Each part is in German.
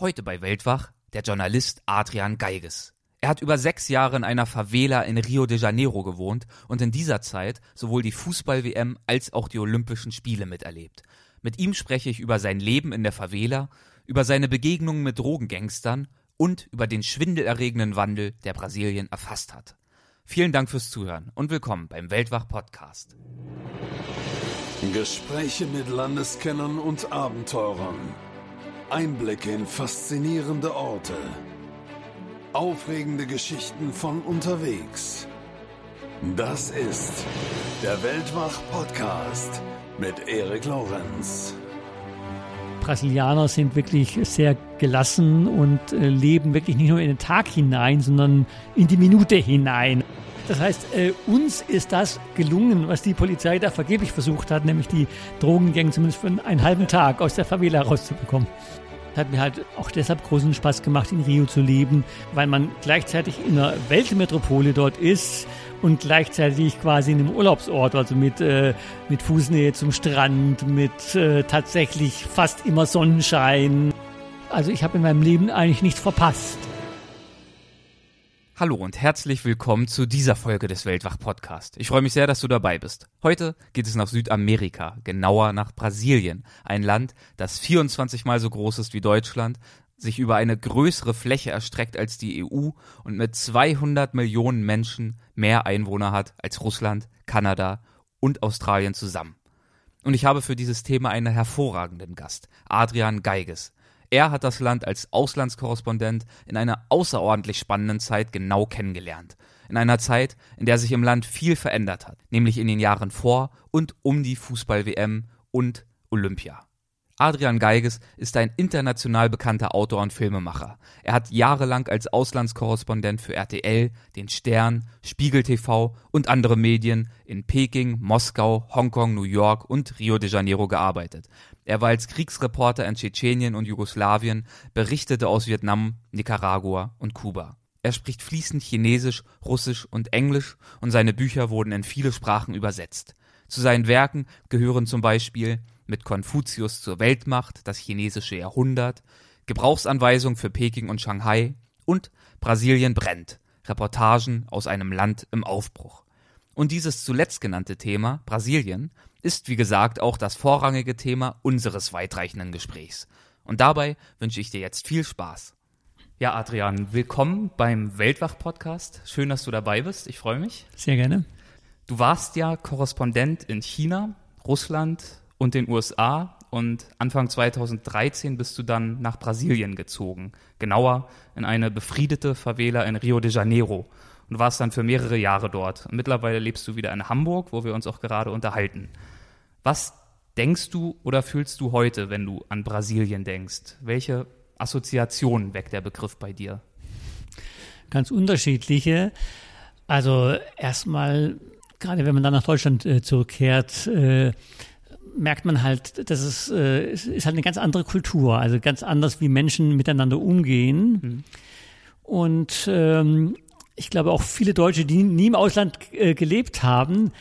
Heute bei Weltwach der Journalist Adrian Geiges. Er hat über sechs Jahre in einer Favela in Rio de Janeiro gewohnt und in dieser Zeit sowohl die Fußball-WM als auch die Olympischen Spiele miterlebt. Mit ihm spreche ich über sein Leben in der Favela, über seine Begegnungen mit Drogengangstern und über den schwindelerregenden Wandel, der Brasilien erfasst hat. Vielen Dank fürs Zuhören und willkommen beim Weltwach Podcast. Gespräche mit Landeskennern und Abenteurern. Einblicke in faszinierende Orte. Aufregende Geschichten von unterwegs. Das ist der Weltwach-Podcast mit Erik Lorenz. Brasilianer sind wirklich sehr gelassen und äh, leben wirklich nicht nur in den Tag hinein, sondern in die Minute hinein. Das heißt, äh, uns ist das gelungen, was die Polizei da vergeblich versucht hat, nämlich die Drogengänge zumindest für einen halben Tag aus der Favela rauszubekommen. Hat mir halt auch deshalb großen Spaß gemacht, in Rio zu leben, weil man gleichzeitig in einer Weltmetropole dort ist und gleichzeitig quasi in einem Urlaubsort, also mit, äh, mit Fußnähe zum Strand, mit äh, tatsächlich fast immer Sonnenschein. Also ich habe in meinem Leben eigentlich nichts verpasst. Hallo und herzlich willkommen zu dieser Folge des Weltwach Podcast. Ich freue mich sehr, dass du dabei bist. Heute geht es nach Südamerika, genauer nach Brasilien, ein Land, das 24 mal so groß ist wie Deutschland, sich über eine größere Fläche erstreckt als die EU und mit 200 Millionen Menschen mehr Einwohner hat als Russland, Kanada und Australien zusammen. Und ich habe für dieses Thema einen hervorragenden Gast, Adrian Geiges. Er hat das Land als Auslandskorrespondent in einer außerordentlich spannenden Zeit genau kennengelernt. In einer Zeit, in der sich im Land viel verändert hat, nämlich in den Jahren vor und um die Fußball-WM und Olympia. Adrian Geiges ist ein international bekannter Autor und Filmemacher. Er hat jahrelang als Auslandskorrespondent für RTL, den Stern, Spiegel TV und andere Medien in Peking, Moskau, Hongkong, New York und Rio de Janeiro gearbeitet. Er war als Kriegsreporter in Tschetschenien und Jugoslawien, berichtete aus Vietnam, Nicaragua und Kuba. Er spricht fließend Chinesisch, Russisch und Englisch und seine Bücher wurden in viele Sprachen übersetzt. Zu seinen Werken gehören zum Beispiel mit Konfuzius zur Weltmacht, das chinesische Jahrhundert, Gebrauchsanweisung für Peking und Shanghai und Brasilien brennt, Reportagen aus einem Land im Aufbruch. Und dieses zuletzt genannte Thema, Brasilien, ist wie gesagt auch das vorrangige Thema unseres weitreichenden Gesprächs. Und dabei wünsche ich dir jetzt viel Spaß. Ja, Adrian, willkommen beim Weltwach-Podcast. Schön, dass du dabei bist. Ich freue mich. Sehr gerne. Du warst ja Korrespondent in China, Russland, und den USA und Anfang 2013 bist du dann nach Brasilien gezogen, genauer in eine befriedete Favela in Rio de Janeiro und warst dann für mehrere Jahre dort. Und mittlerweile lebst du wieder in Hamburg, wo wir uns auch gerade unterhalten. Was denkst du oder fühlst du heute, wenn du an Brasilien denkst? Welche Assoziationen weckt der Begriff bei dir? Ganz unterschiedliche. Also erstmal, gerade wenn man dann nach Deutschland äh, zurückkehrt, äh, merkt man halt, dass es, äh, es ist halt eine ganz andere Kultur, also ganz anders, wie Menschen miteinander umgehen. Mhm. Und ähm, ich glaube auch viele Deutsche, die nie im Ausland äh, gelebt haben,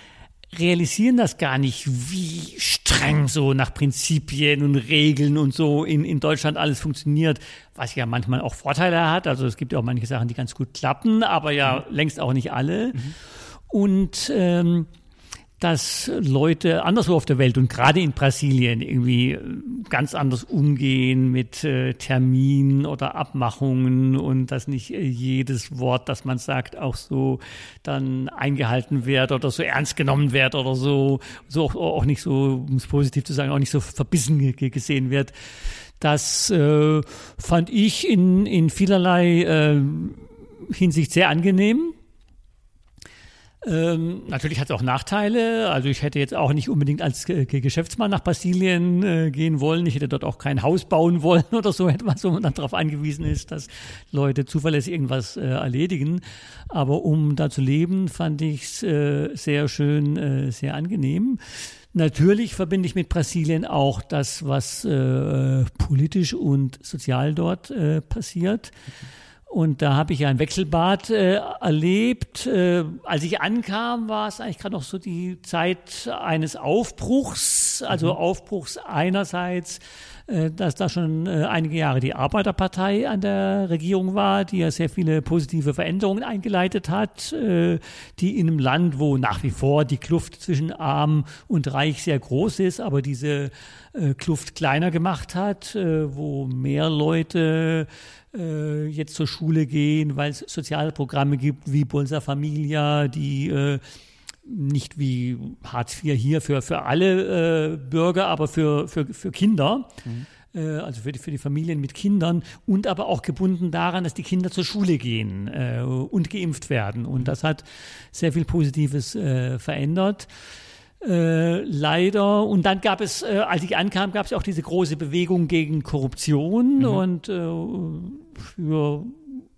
realisieren das gar nicht, wie streng so nach Prinzipien und Regeln und so in, in Deutschland alles funktioniert, was ja manchmal auch Vorteile hat. Also es gibt ja auch manche Sachen, die ganz gut klappen, aber ja mhm. längst auch nicht alle. Mhm. Und ähm, dass Leute anderswo auf der Welt und gerade in Brasilien irgendwie äh, ganz anders umgehen mit äh, Terminen oder Abmachungen und dass nicht äh, jedes Wort, das man sagt, auch so dann eingehalten wird oder so ernst genommen wird oder so, so auch, auch nicht so, um es positiv zu sagen, auch nicht so verbissen gesehen wird. Das äh, fand ich in, in vielerlei äh, Hinsicht sehr angenehm ähm, natürlich hat es auch Nachteile. Also ich hätte jetzt auch nicht unbedingt als äh, Geschäftsmann nach Brasilien äh, gehen wollen. Ich hätte dort auch kein Haus bauen wollen oder so etwas, wo man dann darauf angewiesen ist, dass Leute zuverlässig irgendwas äh, erledigen. Aber um da zu leben, fand ich es äh, sehr schön, äh, sehr angenehm. Natürlich verbinde ich mit Brasilien auch das, was äh, politisch und sozial dort passiert. Mhm und da habe ich ja ein Wechselbad äh, erlebt. Äh, als ich ankam, war es eigentlich gerade noch so die Zeit eines Aufbruchs, also mhm. Aufbruchs einerseits äh, dass da schon äh, einige Jahre die Arbeiterpartei an der Regierung war, die ja sehr viele positive Veränderungen eingeleitet hat, äh, die in einem Land, wo nach wie vor die Kluft zwischen arm und reich sehr groß ist, aber diese äh, Kluft kleiner gemacht hat, wo mehr Leute äh, jetzt zur Schule gehen, weil es soziale Programme gibt wie Bolsa Familia, die äh, nicht wie Hartz IV hier für, für alle äh, Bürger, aber für, für, für Kinder. Mhm also für die, für die Familien mit Kindern und aber auch gebunden daran, dass die Kinder zur Schule gehen äh, und geimpft werden. Und das hat sehr viel Positives äh, verändert. Äh, leider. Und dann gab es, äh, als ich ankam, gab es auch diese große Bewegung gegen Korruption mhm. und äh, für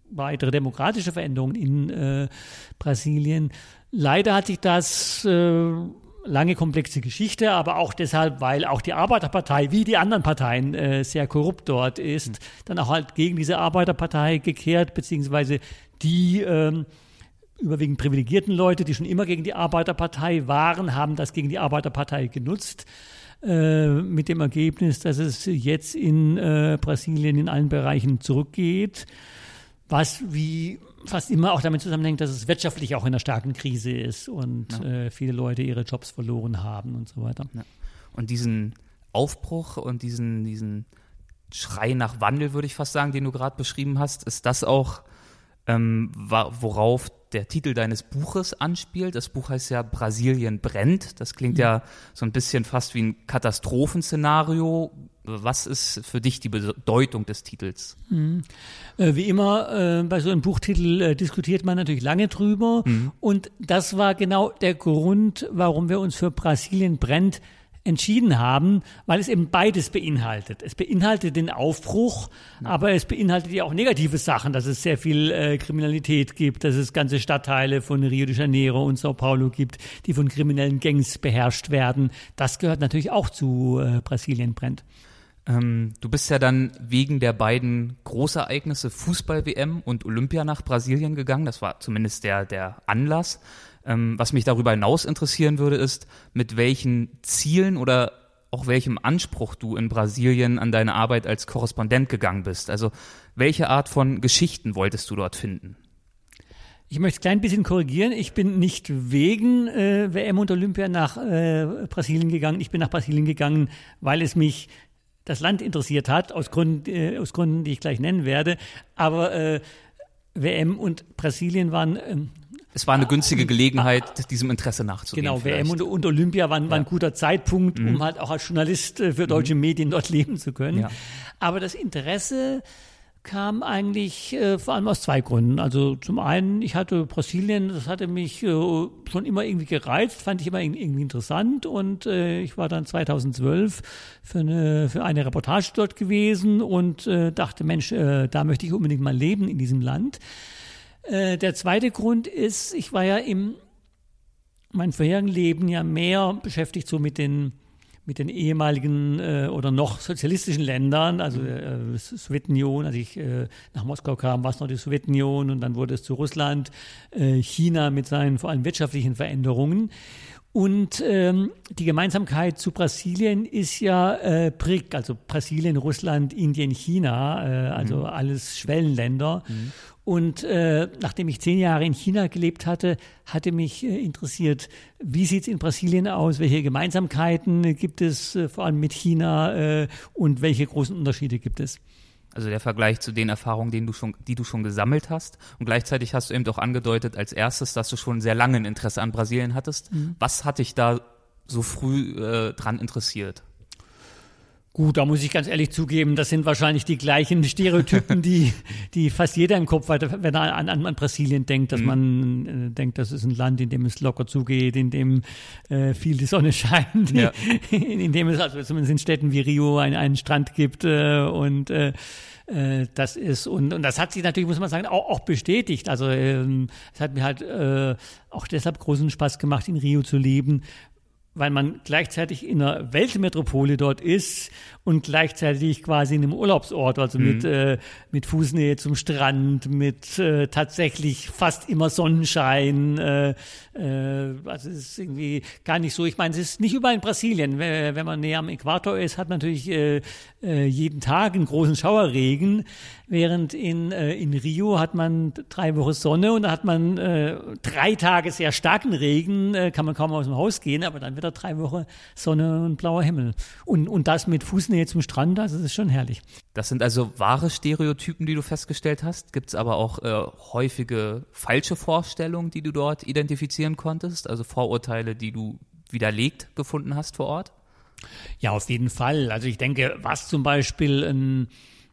weitere demokratische Veränderungen in äh, Brasilien. Leider hat sich das äh, lange komplexe Geschichte, aber auch deshalb, weil auch die Arbeiterpartei, wie die anderen Parteien, äh, sehr korrupt dort ist, mhm. dann auch halt gegen diese Arbeiterpartei gekehrt, beziehungsweise die ähm, überwiegend privilegierten Leute, die schon immer gegen die Arbeiterpartei waren, haben das gegen die Arbeiterpartei genutzt. Äh, mit dem Ergebnis, dass es jetzt in äh, Brasilien in allen Bereichen zurückgeht, was wie fast immer auch damit zusammenhängt, dass es wirtschaftlich auch in einer starken Krise ist und ja. äh, viele Leute ihre Jobs verloren haben und so weiter. Ja. Und diesen Aufbruch und diesen, diesen Schrei nach Wandel, würde ich fast sagen, den du gerade beschrieben hast, ist das auch, ähm, worauf der Titel deines Buches anspielt. Das Buch heißt ja Brasilien brennt. Das klingt ja so ein bisschen fast wie ein Katastrophenszenario. Was ist für dich die Bedeutung des Titels? Mhm. Äh, wie immer äh, bei so einem Buchtitel äh, diskutiert man natürlich lange drüber. Mhm. Und das war genau der Grund, warum wir uns für Brasilien brennt entschieden haben, weil es eben beides beinhaltet. Es beinhaltet den Aufbruch, ja. aber es beinhaltet ja auch negative Sachen, dass es sehr viel äh, Kriminalität gibt, dass es ganze Stadtteile von Rio de Janeiro und Sao Paulo gibt, die von kriminellen Gangs beherrscht werden. Das gehört natürlich auch zu äh, Brasilien brennt. Ähm, du bist ja dann wegen der beiden Großereignisse Fußball-WM und Olympia nach Brasilien gegangen. Das war zumindest der, der Anlass. Ähm, was mich darüber hinaus interessieren würde, ist, mit welchen Zielen oder auch welchem Anspruch du in Brasilien an deine Arbeit als Korrespondent gegangen bist. Also welche Art von Geschichten wolltest du dort finden? Ich möchte ein klein bisschen korrigieren. Ich bin nicht wegen äh, WM und Olympia nach äh, Brasilien gegangen. Ich bin nach Brasilien gegangen, weil es mich das Land interessiert hat, aus Gründen, äh, aus Gründen die ich gleich nennen werde. Aber äh, WM und Brasilien waren ähm, es war eine günstige Gelegenheit, diesem Interesse nachzugehen. Genau, WM und, und, Olympia waren, waren ein guter Zeitpunkt, mhm. um halt auch als Journalist äh, für deutsche mhm. Medien dort leben zu können. Ja. Aber das Interesse kam eigentlich äh, vor allem aus zwei Gründen. Also zum einen, ich hatte Brasilien, das hatte mich äh, schon immer irgendwie gereizt, fand ich immer irgendwie interessant und äh, ich war dann 2012 für eine, für eine Reportage dort gewesen und äh, dachte, Mensch, äh, da möchte ich unbedingt mal leben in diesem Land. Äh, der zweite Grund ist, ich war ja im meinem vorherigen Leben ja mehr beschäftigt so mit den mit den ehemaligen äh, oder noch sozialistischen Ländern, also äh, Sowjetunion, als ich äh, nach Moskau kam, war es noch die Sowjetunion und dann wurde es zu Russland, äh, China mit seinen vor allem wirtschaftlichen Veränderungen. Und ähm, die Gemeinsamkeit zu Brasilien ist ja äh, BRIC, also Brasilien, Russland, Indien, China, äh, also mhm. alles Schwellenländer. Mhm. Und äh, nachdem ich zehn Jahre in China gelebt hatte, hatte mich äh, interessiert, wie sieht es in Brasilien aus, welche Gemeinsamkeiten gibt es äh, vor allem mit China äh, und welche großen Unterschiede gibt es. Also der Vergleich zu den Erfahrungen, den du schon, die du schon gesammelt hast. Und gleichzeitig hast du eben auch angedeutet als erstes, dass du schon sehr lange ein Interesse an Brasilien hattest. Mhm. Was hat dich da so früh äh, dran interessiert? Gut, da muss ich ganz ehrlich zugeben, das sind wahrscheinlich die gleichen Stereotypen, die, die fast jeder im Kopf hat, wenn er an, an, an Brasilien denkt, dass mhm. man äh, denkt, das ist ein Land, in dem es locker zugeht, in dem äh, viel die Sonne scheint, ja. in, in, dem es also zumindest in Städten wie Rio einen, einen Strand gibt äh, und äh, äh, das ist und, und das hat sich natürlich, muss man sagen, auch, auch bestätigt. Also ähm, es hat mir halt äh, auch deshalb großen Spaß gemacht, in Rio zu leben, weil man gleichzeitig in einer Weltmetropole dort ist und gleichzeitig quasi in einem Urlaubsort, also mhm. mit, äh, mit Fußnähe zum Strand, mit äh, tatsächlich fast immer Sonnenschein. Äh, äh, also es ist irgendwie gar nicht so. Ich meine, es ist nicht überall in Brasilien. Wenn man näher am Äquator ist, hat man natürlich äh, äh, jeden Tag einen großen Schauerregen, während in, äh, in Rio hat man drei Wochen Sonne und da hat man äh, drei Tage sehr starken Regen, äh, kann man kaum aus dem Haus gehen, aber dann wieder drei Wochen Sonne und blauer Himmel. Und, und das mit Fußnähe zum Strand, also das ist schon herrlich. Das sind also wahre Stereotypen, die du festgestellt hast. Gibt es aber auch äh, häufige falsche Vorstellungen, die du dort identifizieren konntest, also Vorurteile, die du widerlegt gefunden hast vor Ort? Ja, auf jeden Fall. Also ich denke, was zum Beispiel ein,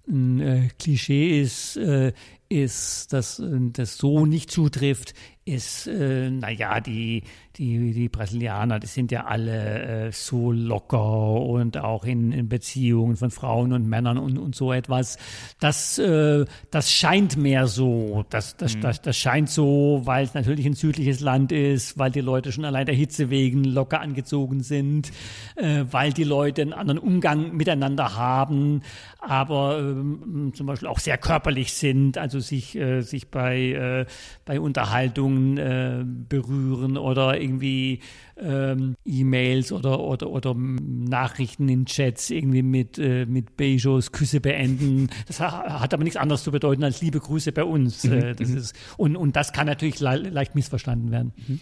ein äh, Klischee ist, äh, ist, dass äh, das so nicht zutrifft, ist, äh, naja, die, die, die Brasilianer, die sind ja alle äh, so locker und auch in, in Beziehungen von Frauen und Männern und, und so etwas. Das, äh, das scheint mehr so. Das, das, mhm. das, das scheint so, weil es natürlich ein südliches Land ist, weil die Leute schon allein der Hitze wegen locker angezogen sind, äh, weil die Leute einen anderen Umgang miteinander haben, aber äh, zum Beispiel auch sehr körperlich sind, also sich, äh, sich bei, äh, bei Unterhaltung Beziehungen äh, berühren oder irgendwie ähm, E-Mails oder, oder, oder Nachrichten in Chats irgendwie mit, äh, mit Beijos Küsse beenden. Das hat aber nichts anderes zu bedeuten als liebe Grüße bei uns. Mhm. Äh, das mhm. ist, und, und das kann natürlich le leicht missverstanden werden. Mhm.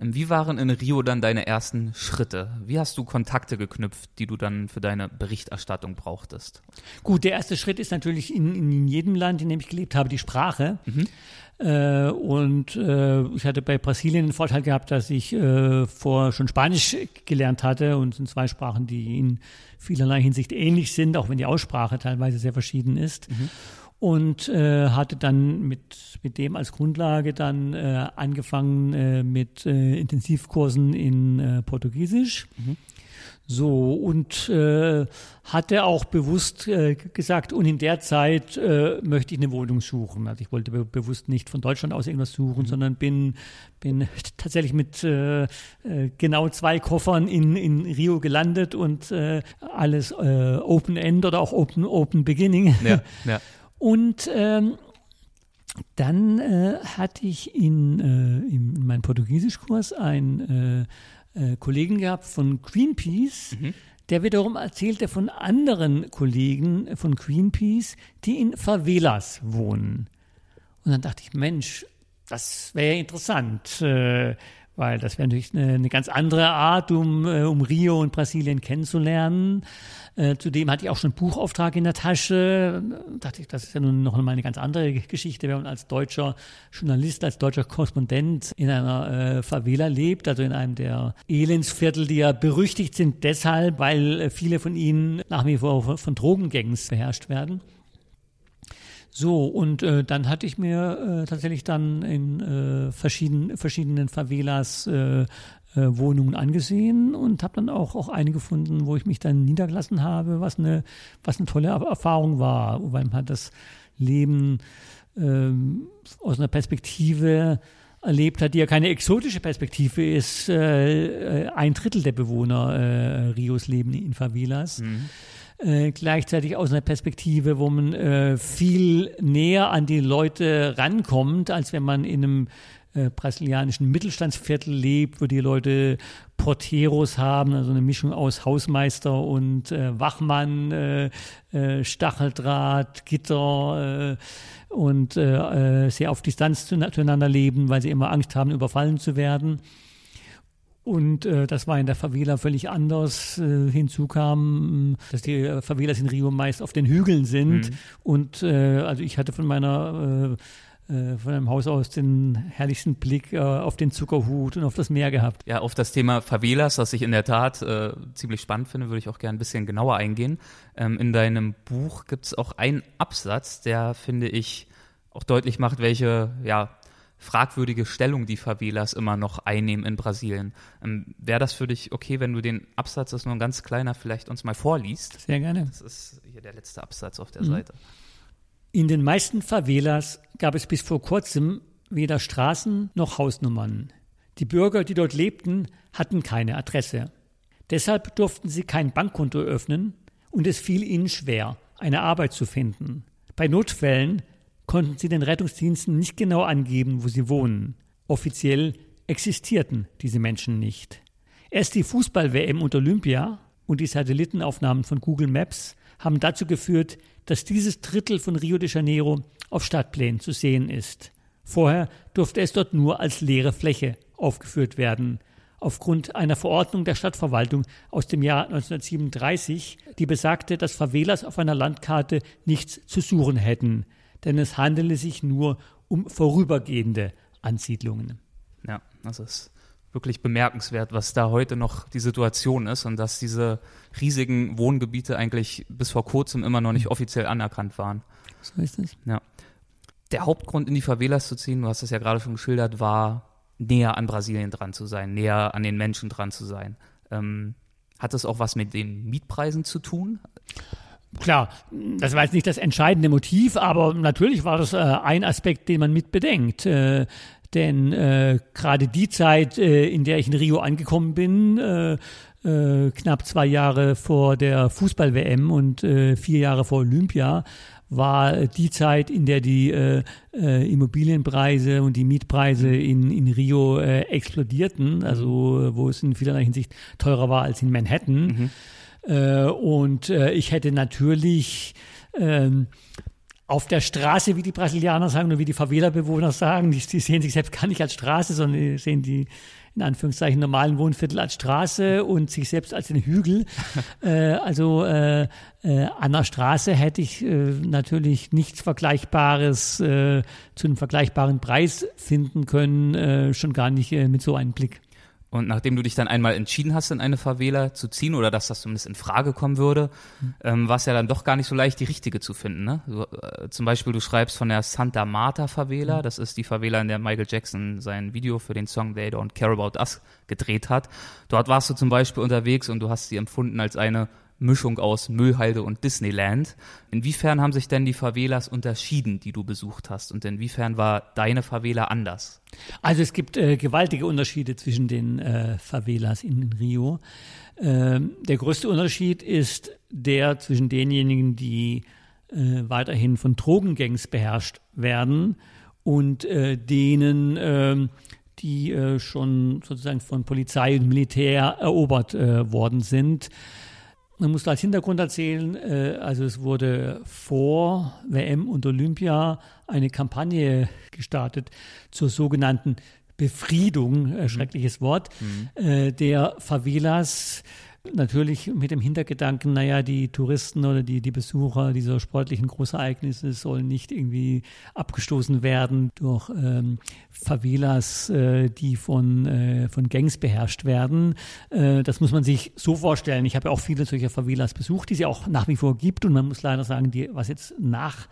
Ähm, wie waren in Rio dann deine ersten Schritte? Wie hast du Kontakte geknüpft, die du dann für deine Berichterstattung brauchtest? Gut, der erste Schritt ist natürlich in, in jedem Land, in dem ich gelebt habe, die Sprache. Mhm. Äh, und äh, ich hatte bei Brasilien den Vorteil gehabt, dass ich äh, vor schon Spanisch gelernt hatte und sind zwei Sprachen, die in vielerlei Hinsicht ähnlich sind, auch wenn die Aussprache teilweise sehr verschieden ist. Mhm. Und äh, hatte dann mit, mit dem als Grundlage dann äh, angefangen äh, mit äh, Intensivkursen in äh, Portugiesisch. Mhm. So, und äh, hatte auch bewusst äh, gesagt, und in der Zeit äh, möchte ich eine Wohnung suchen. Also ich wollte be bewusst nicht von Deutschland aus irgendwas suchen, mhm. sondern bin, bin tatsächlich mit äh, äh, genau zwei Koffern in, in Rio gelandet und äh, alles äh, Open End oder auch Open, Open Beginning. Ja, ja. Und ähm, dann äh, hatte ich in, äh, in meinem Portugiesischkurs ein äh, Kollegen gehabt von Greenpeace, mhm. der wiederum erzählte von anderen Kollegen von Greenpeace, die in Favelas wohnen. Und dann dachte ich, Mensch, das wäre interessant, äh, weil das wäre natürlich eine, eine, ganz andere Art, um, äh, um Rio und Brasilien kennenzulernen. Äh, zudem hatte ich auch schon einen Buchauftrag in der Tasche. Da dachte ich, das ist ja nun noch mal eine ganz andere Geschichte, wenn man als deutscher Journalist, als deutscher Korrespondent in einer äh, Favela lebt, also in einem der Elendsviertel, die ja berüchtigt sind deshalb, weil äh, viele von ihnen nach wie vor von Drogengangs beherrscht werden. So, und äh, dann hatte ich mir äh, tatsächlich dann in äh, verschieden, verschiedenen Favelas äh, äh, Wohnungen angesehen und habe dann auch, auch eine gefunden, wo ich mich dann niedergelassen habe, was eine, was eine tolle Erfahrung war, weil man hat das Leben ähm, aus einer Perspektive erlebt hat, die ja keine exotische Perspektive ist. Äh, äh ein Drittel der Bewohner äh, Rios leben in Favelas. Mhm. Äh, gleichzeitig aus einer Perspektive, wo man äh, viel näher an die Leute rankommt, als wenn man in einem äh, brasilianischen Mittelstandsviertel lebt, wo die Leute Porteros haben, also eine Mischung aus Hausmeister und äh, Wachmann, äh, äh, Stacheldraht, Gitter äh, und äh, sehr auf Distanz zueinander leben, weil sie immer Angst haben, überfallen zu werden. Und äh, das war in der Favela völlig anders. Äh, hinzu kam, dass die Favelas in Rio meist auf den Hügeln sind. Mhm. Und äh, also ich hatte von meiner äh, äh, von einem Haus aus den herrlichsten Blick äh, auf den Zuckerhut und auf das Meer gehabt. Ja, auf das Thema Favelas, was ich in der Tat äh, ziemlich spannend finde, würde ich auch gerne ein bisschen genauer eingehen. Ähm, in deinem Buch gibt es auch einen Absatz, der, finde ich, auch deutlich macht, welche ja, fragwürdige Stellung die Favelas immer noch einnehmen in Brasilien. Ähm, Wäre das für dich okay, wenn du den Absatz, das ist nur ein ganz kleiner, vielleicht uns mal vorliest? Sehr gerne. Das ist hier der letzte Absatz auf der mhm. Seite. In den meisten Favelas gab es bis vor kurzem weder Straßen noch Hausnummern. Die Bürger, die dort lebten, hatten keine Adresse. Deshalb durften sie kein Bankkonto öffnen und es fiel ihnen schwer, eine Arbeit zu finden. Bei Notfällen konnten sie den Rettungsdiensten nicht genau angeben, wo sie wohnen. Offiziell existierten diese Menschen nicht. Erst die Fußball-WM und Olympia und die Satellitenaufnahmen von Google Maps haben dazu geführt, dass dieses Drittel von Rio de Janeiro auf Stadtplänen zu sehen ist. Vorher durfte es dort nur als leere Fläche aufgeführt werden. Aufgrund einer Verordnung der Stadtverwaltung aus dem Jahr 1937, die besagte, dass Favelas auf einer Landkarte nichts zu suchen hätten, denn es handele sich nur um vorübergehende Ansiedlungen. Ja, das ist wirklich bemerkenswert, was da heute noch die Situation ist und dass diese riesigen Wohngebiete eigentlich bis vor kurzem immer noch nicht offiziell anerkannt waren. So ist es. Ja. Der Hauptgrund, in die Favelas zu ziehen, du hast es ja gerade schon geschildert, war näher an Brasilien dran zu sein, näher an den Menschen dran zu sein. Ähm, hat das auch was mit den Mietpreisen zu tun? Klar, das war jetzt nicht das entscheidende Motiv, aber natürlich war das äh, ein Aspekt, den man mit bedenkt. Äh, denn äh, gerade die Zeit, äh, in der ich in Rio angekommen bin, äh, äh, knapp zwei Jahre vor der Fußball-WM und äh, vier Jahre vor Olympia, war die Zeit, in der die äh, äh, Immobilienpreise und die Mietpreise in, in Rio äh, explodierten, also wo es in vielerlei Hinsicht teurer war als in Manhattan. Mhm. Äh, und äh, ich hätte natürlich ähm, auf der Straße, wie die Brasilianer sagen oder wie die Favela-Bewohner sagen, die, die, sehen sich selbst gar nicht als Straße, sondern die sehen die in Anführungszeichen normalen Wohnviertel als Straße und sich selbst als den Hügel. äh, also äh, äh, an der Straße hätte ich äh, natürlich nichts Vergleichbares zu einem vergleichbaren Preis finden können, schon gar nicht mit so einem Blick. Und nachdem du dich dann einmal entschieden hast, in eine Favela zu ziehen oder dass das zumindest in Frage kommen würde, mhm. ähm, war es ja dann doch gar nicht so leicht, die richtige zu finden. Ne? So, äh, zum Beispiel, du schreibst von der Santa Marta Favela, mhm. das ist die Favela, in der Michael Jackson sein Video für den Song They Don't Care About Us gedreht hat. Dort warst du zum Beispiel unterwegs und du hast sie empfunden als eine Mischung aus Müllhalde und Disneyland. Inwiefern haben sich denn die Favelas unterschieden, die du besucht hast? Und inwiefern war deine Favela anders? Also es gibt äh, gewaltige Unterschiede zwischen den äh, Favelas in Rio. Ähm, der größte Unterschied ist der zwischen denjenigen, die äh, weiterhin von Drogengangs beherrscht werden und äh, denen, ähm, die äh, schon sozusagen von Polizei und Militär erobert äh, worden sind. Man muss als Hintergrund erzählen, äh, also es wurde vor WM und Olympia eine Kampagne gestartet zur sogenannten Befriedung, äh, schreckliches Wort, mhm. äh, der Favelas Natürlich mit dem Hintergedanken, naja, die Touristen oder die, die Besucher dieser sportlichen Großereignisse sollen nicht irgendwie abgestoßen werden durch ähm, Favelas, äh, die von, äh, von Gangs beherrscht werden. Äh, das muss man sich so vorstellen. Ich habe ja auch viele solcher Favelas besucht, die es ja auch nach wie vor gibt. Und man muss leider sagen, die, was jetzt nach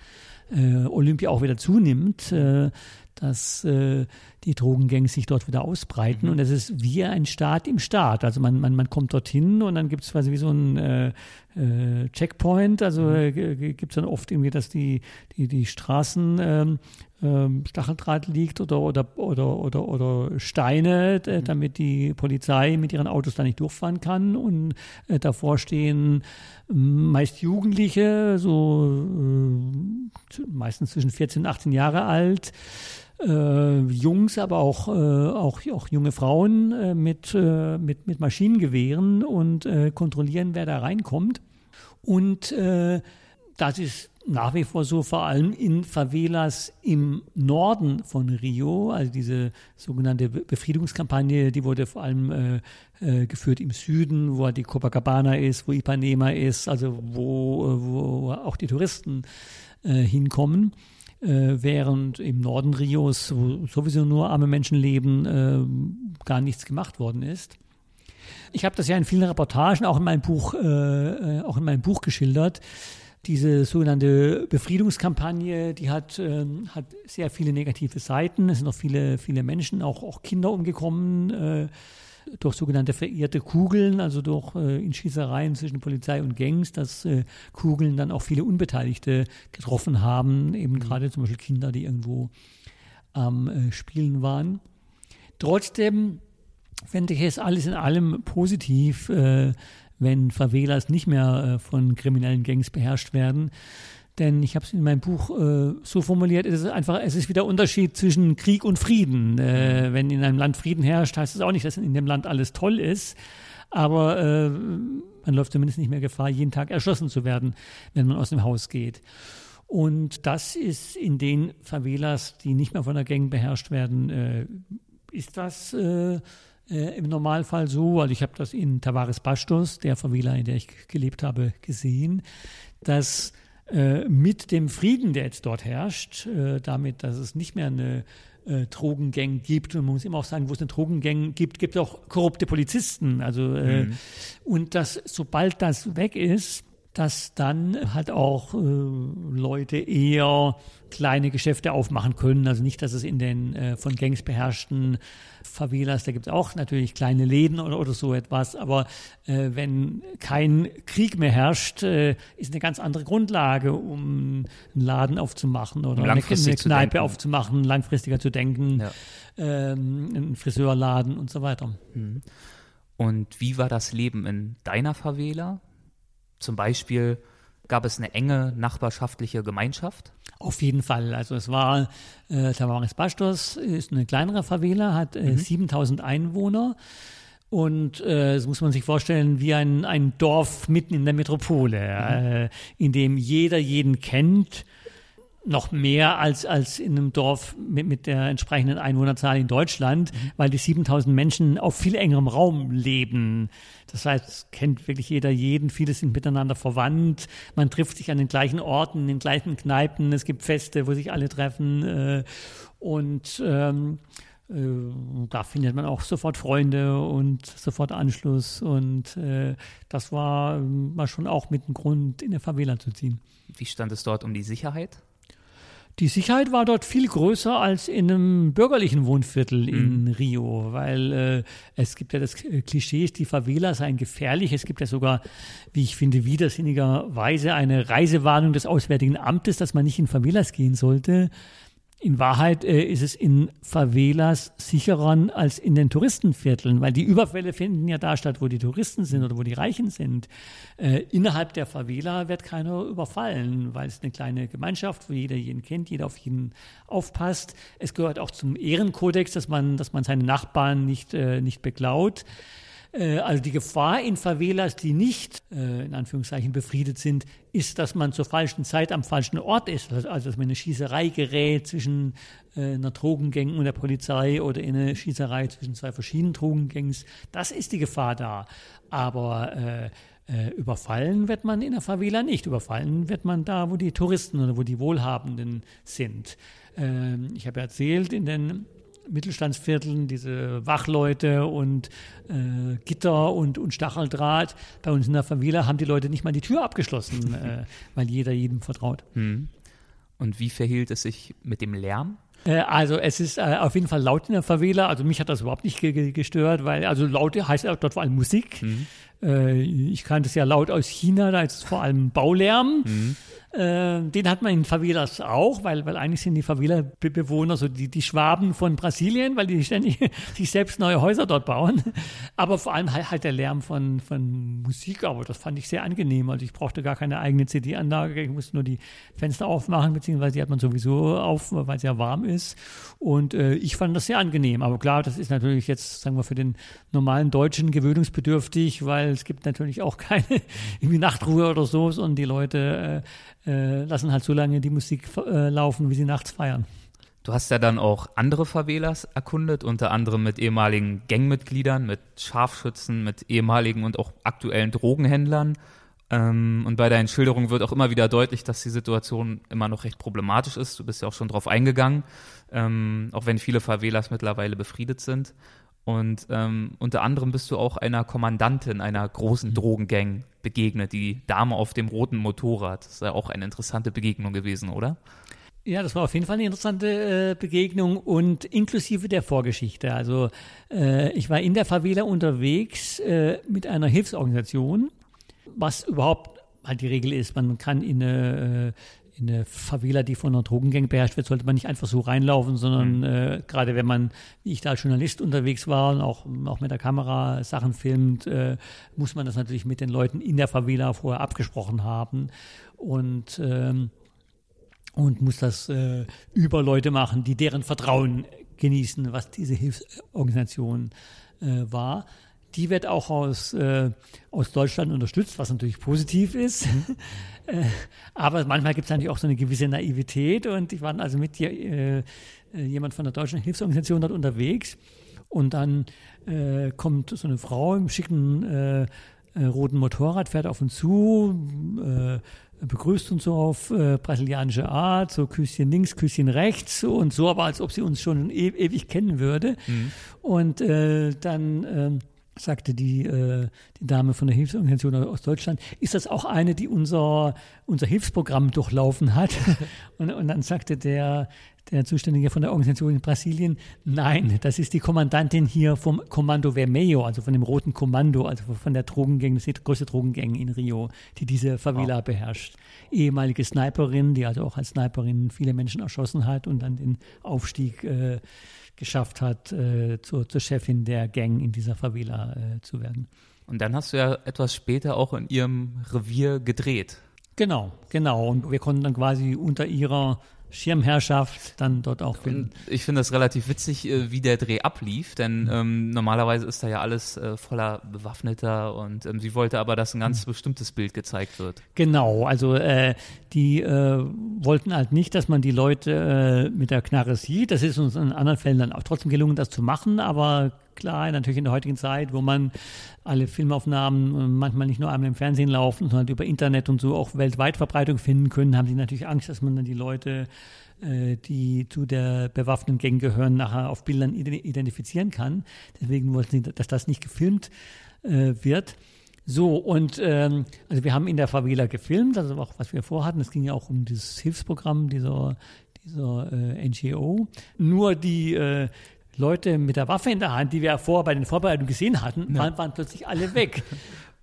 äh, Olympia auch wieder zunimmt, äh, dass äh, die Drogengangs sich dort wieder ausbreiten. Mhm. Und es ist wie ein Staat im Staat. Also man, man, man kommt dorthin und dann gibt es quasi wie so ein äh, äh, Checkpoint. Also mhm. äh, gibt es dann oft irgendwie, dass die, die, die Straßen ähm, ähm, Stacheldraht liegt oder, oder, oder, oder, oder Steine, äh, damit die Polizei mit ihren Autos da nicht durchfahren kann. Und äh, davor stehen meist Jugendliche, so äh, meistens zwischen 14 und 18 Jahre alt, äh, Jungs, aber auch, äh, auch, auch junge Frauen äh, mit, äh, mit, mit Maschinengewehren und äh, kontrollieren, wer da reinkommt. Und äh, das ist nach wie vor so, vor allem in Favelas im Norden von Rio, also diese sogenannte Befriedungskampagne, die wurde vor allem äh, äh, geführt im Süden, wo die Copacabana ist, wo Ipanema ist, also wo, wo auch die Touristen äh, hinkommen. Äh, während im Norden Rios, wo sowieso nur arme Menschen leben, äh, gar nichts gemacht worden ist. Ich habe das ja in vielen Reportagen, auch in meinem Buch, äh, äh, auch in meinem Buch geschildert. Diese sogenannte Befriedungskampagne, die hat, äh, hat sehr viele negative Seiten. Es sind auch viele, viele Menschen, auch, auch Kinder umgekommen. Durch sogenannte verirrte Kugeln, also durch äh, in Schießereien zwischen Polizei und Gangs, dass äh, Kugeln dann auch viele Unbeteiligte getroffen haben, eben mhm. gerade zum Beispiel Kinder, die irgendwo am äh, Spielen waren. Trotzdem fände ich es alles in allem positiv, äh, wenn Favelas nicht mehr äh, von kriminellen Gangs beherrscht werden. Denn ich habe es in meinem Buch äh, so formuliert, es ist einfach, es ist wieder Unterschied zwischen Krieg und Frieden. Äh, wenn in einem Land Frieden herrscht, heißt es auch nicht, dass in dem Land alles toll ist. Aber äh, man läuft zumindest nicht mehr Gefahr, jeden Tag erschossen zu werden, wenn man aus dem Haus geht. Und das ist in den Favelas, die nicht mehr von der Gang beherrscht werden, äh, ist das äh, äh, im Normalfall so. Also ich habe das in Tavares Bastos, der Favela, in der ich gelebt habe, gesehen, dass mit dem Frieden, der jetzt dort herrscht, äh, damit, dass es nicht mehr eine äh, Drogengang gibt. Und man muss immer auch sagen, wo es eine Drogengang gibt, gibt es auch korrupte Polizisten. Also, äh, mhm. Und dass sobald das weg ist, dass dann halt auch äh, Leute eher kleine Geschäfte aufmachen können. Also nicht, dass es in den äh, von Gangs beherrschten Favelas, da gibt es auch natürlich kleine Läden oder, oder so etwas, aber äh, wenn kein Krieg mehr herrscht, äh, ist eine ganz andere Grundlage, um einen Laden aufzumachen oder um eine, eine Kneipe aufzumachen, langfristiger zu denken, ja. ähm, einen Friseurladen und so weiter. Mhm. Und wie war das Leben in deiner Favela? Zum Beispiel gab es eine enge nachbarschaftliche Gemeinschaft? Auf jeden Fall. Also es war, äh, Tavares Bastos ist eine kleinere Favela, hat äh, mhm. 7000 Einwohner. Und äh, das muss man sich vorstellen wie ein, ein Dorf mitten in der Metropole, mhm. äh, in dem jeder jeden kennt noch mehr als, als in einem Dorf mit, mit der entsprechenden Einwohnerzahl in Deutschland, mhm. weil die 7000 Menschen auf viel engerem Raum leben. Das heißt, kennt wirklich jeder jeden, viele sind miteinander verwandt, man trifft sich an den gleichen Orten, in den gleichen Kneipen, es gibt Feste, wo sich alle treffen äh, und ähm, äh, da findet man auch sofort Freunde und sofort Anschluss und äh, das war, war schon auch mit dem Grund, in der Favela zu ziehen. Wie stand es dort um die Sicherheit? Die Sicherheit war dort viel größer als in einem bürgerlichen Wohnviertel in mhm. Rio, weil äh, es gibt ja das Klischee, die Favela seien gefährlich. Es gibt ja sogar, wie ich finde, widersinnigerweise eine Reisewarnung des Auswärtigen Amtes, dass man nicht in Favelas gehen sollte. In Wahrheit äh, ist es in Favelas sicherer als in den Touristenvierteln, weil die Überfälle finden ja da statt, wo die Touristen sind oder wo die Reichen sind. Äh, innerhalb der Favela wird keiner überfallen, weil es eine kleine Gemeinschaft, wo jeder jeden kennt, jeder auf jeden aufpasst. Es gehört auch zum Ehrenkodex, dass man, dass man seine Nachbarn nicht, äh, nicht beklaut. Äh, also die Gefahr in Favelas, die nicht äh, in Anführungszeichen befriedet sind, ist, dass man zur falschen Zeit am falschen Ort ist. Also, also dass man in eine Schießerei gerät zwischen äh, einer Drogengang und der Polizei oder in eine Schießerei zwischen zwei verschiedenen Drogengangs. Das ist die Gefahr da. Aber äh, überfallen wird man in der Favela nicht. Überfallen wird man da, wo die Touristen oder wo die Wohlhabenden sind. Ähm, ich habe erzählt, in den Mittelstandsvierteln, diese Wachleute und äh, Gitter und, und Stacheldraht. Bei uns in der Favela haben die Leute nicht mal die Tür abgeschlossen, äh, weil jeder jedem vertraut. Hm. Und wie verhielt es sich mit dem Lärm? Äh, also es ist äh, auf jeden Fall laut in der Favela. Also mich hat das überhaupt nicht gestört, weil also laut heißt ja dort vor allem Musik. Mhm. Äh, ich kannte es ja laut aus China, da ist es vor allem Baulärm. Mhm. Äh, den hat man in Favelas auch, weil, weil eigentlich sind die Favela-Bewohner so die, die Schwaben von Brasilien, weil die ständig sich selbst neue Häuser dort bauen. Aber vor allem halt, halt der Lärm von, von Musik, aber das fand ich sehr angenehm. Also ich brauchte gar keine eigene CD-Anlage, ich musste nur die Fenster aufmachen, beziehungsweise die hat man sowieso auf, weil es ja warm ist. Und äh, ich fand das sehr angenehm. Aber klar, das ist natürlich jetzt, sagen wir, für den normalen Deutschen gewöhnungsbedürftig, weil es gibt natürlich auch keine irgendwie Nachtruhe oder so, sondern die Leute äh, äh, lassen halt so lange die Musik äh, laufen, wie sie nachts feiern. Du hast ja dann auch andere Favelas erkundet, unter anderem mit ehemaligen Gangmitgliedern, mit Scharfschützen, mit ehemaligen und auch aktuellen Drogenhändlern. Ähm, und bei deinen Schilderungen wird auch immer wieder deutlich, dass die Situation immer noch recht problematisch ist. Du bist ja auch schon drauf eingegangen, ähm, auch wenn viele Favelas mittlerweile befriedet sind. Und ähm, unter anderem bist du auch einer Kommandantin einer großen mhm. Drogengang begegnet, die Dame auf dem roten Motorrad. Das ist ja auch eine interessante Begegnung gewesen, oder? Ja, das war auf jeden Fall eine interessante äh, Begegnung und inklusive der Vorgeschichte. Also äh, ich war in der Favela unterwegs äh, mit einer Hilfsorganisation, was überhaupt halt die Regel ist. Man kann in eine, in eine Favela, die von einer Drogengang beherrscht wird, sollte man nicht einfach so reinlaufen, sondern mhm. äh, gerade wenn man, wie ich da als Journalist unterwegs war und auch, auch mit der Kamera Sachen filmt, äh, muss man das natürlich mit den Leuten in der Favela vorher abgesprochen haben und ähm, und muss das äh, über Leute machen, die deren Vertrauen genießen, was diese Hilfsorganisation äh, war. Die wird auch aus, äh, aus Deutschland unterstützt, was natürlich positiv ist. Mhm. äh, aber manchmal gibt es natürlich auch so eine gewisse Naivität und ich war also mit äh, jemand von der deutschen Hilfsorganisation dort unterwegs und dann äh, kommt so eine Frau im schicken äh, äh, roten Motorrad, fährt auf uns zu, äh, begrüßt uns so auf äh, brasilianische Art, so Küsschen links, Küsschen rechts und so, aber als ob sie uns schon e ewig kennen würde. Mhm. Und äh, dann äh, sagte die, äh, die Dame von der Hilfsorganisation aus Deutschland, ist das auch eine, die unser, unser Hilfsprogramm durchlaufen hat? und, und dann sagte der, der Zuständige von der Organisation in Brasilien, nein, das ist die Kommandantin hier vom Kommando Vermelho, also von dem Roten Kommando, also von der Drogengang, das ist die größte Drogengang in Rio, die diese Favela wow. beherrscht. Ehemalige Sniperin, die also auch als Sniperin viele Menschen erschossen hat und dann den Aufstieg äh, geschafft hat, äh, zur, zur, Chefin der Gang in dieser Favela äh, zu werden. Und dann hast du ja etwas später auch in ihrem Revier gedreht. Genau, genau. Und wir konnten dann quasi unter ihrer Schirmherrschaft dann dort auch finden. Ich finde das relativ witzig, äh, wie der Dreh ablief, denn ähm, normalerweise ist da ja alles äh, voller Bewaffneter und ähm, sie wollte aber, dass ein ganz mhm. bestimmtes Bild gezeigt wird. Genau, also äh, die äh, wollten halt nicht, dass man die Leute äh, mit der Knarre sieht. Das ist uns in anderen Fällen dann auch trotzdem gelungen, das zu machen, aber klar, natürlich in der heutigen Zeit, wo man alle Filmaufnahmen manchmal nicht nur einmal im Fernsehen laufen, sondern über Internet und so auch weltweit Verbreitung finden können, haben sie natürlich Angst, dass man dann die Leute, äh, die zu der bewaffneten Gang gehören, nachher auf Bildern identifizieren kann. Deswegen wollten sie, dass das nicht gefilmt äh, wird. So, und ähm, also wir haben in der Favela gefilmt, also auch was wir vorhatten. Es ging ja auch um dieses Hilfsprogramm dieser, dieser äh, NGO. Nur die, äh, Leute mit der Waffe in der Hand, die wir ja vorher bei den Vorbereitungen gesehen hatten, ja. waren, waren plötzlich alle weg.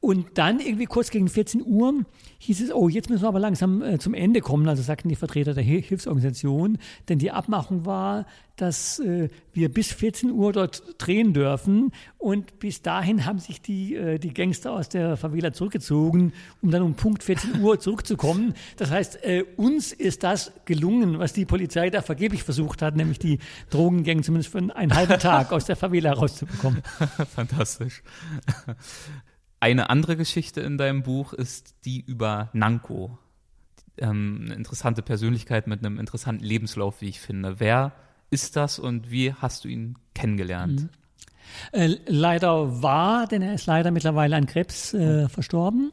Und dann irgendwie kurz gegen 14 Uhr hieß es, oh, jetzt müssen wir aber langsam äh, zum Ende kommen, also sagten die Vertreter der Hilfsorganisation, denn die Abmachung war, dass äh, wir bis 14 Uhr dort drehen dürfen und bis dahin haben sich die, äh, die Gangster aus der Favela zurückgezogen, um dann um Punkt 14 Uhr zurückzukommen. Das heißt, äh, uns ist das gelungen, was die Polizei da vergeblich versucht hat, nämlich die Drogengänge zumindest für einen halben Tag aus der Favela rauszubekommen. Fantastisch. Eine andere Geschichte in deinem Buch ist die über Nanko. Ähm, eine interessante Persönlichkeit mit einem interessanten Lebenslauf, wie ich finde. Wer ist das und wie hast du ihn kennengelernt? Mhm. Äh, leider war, denn er ist leider mittlerweile an Krebs äh, verstorben.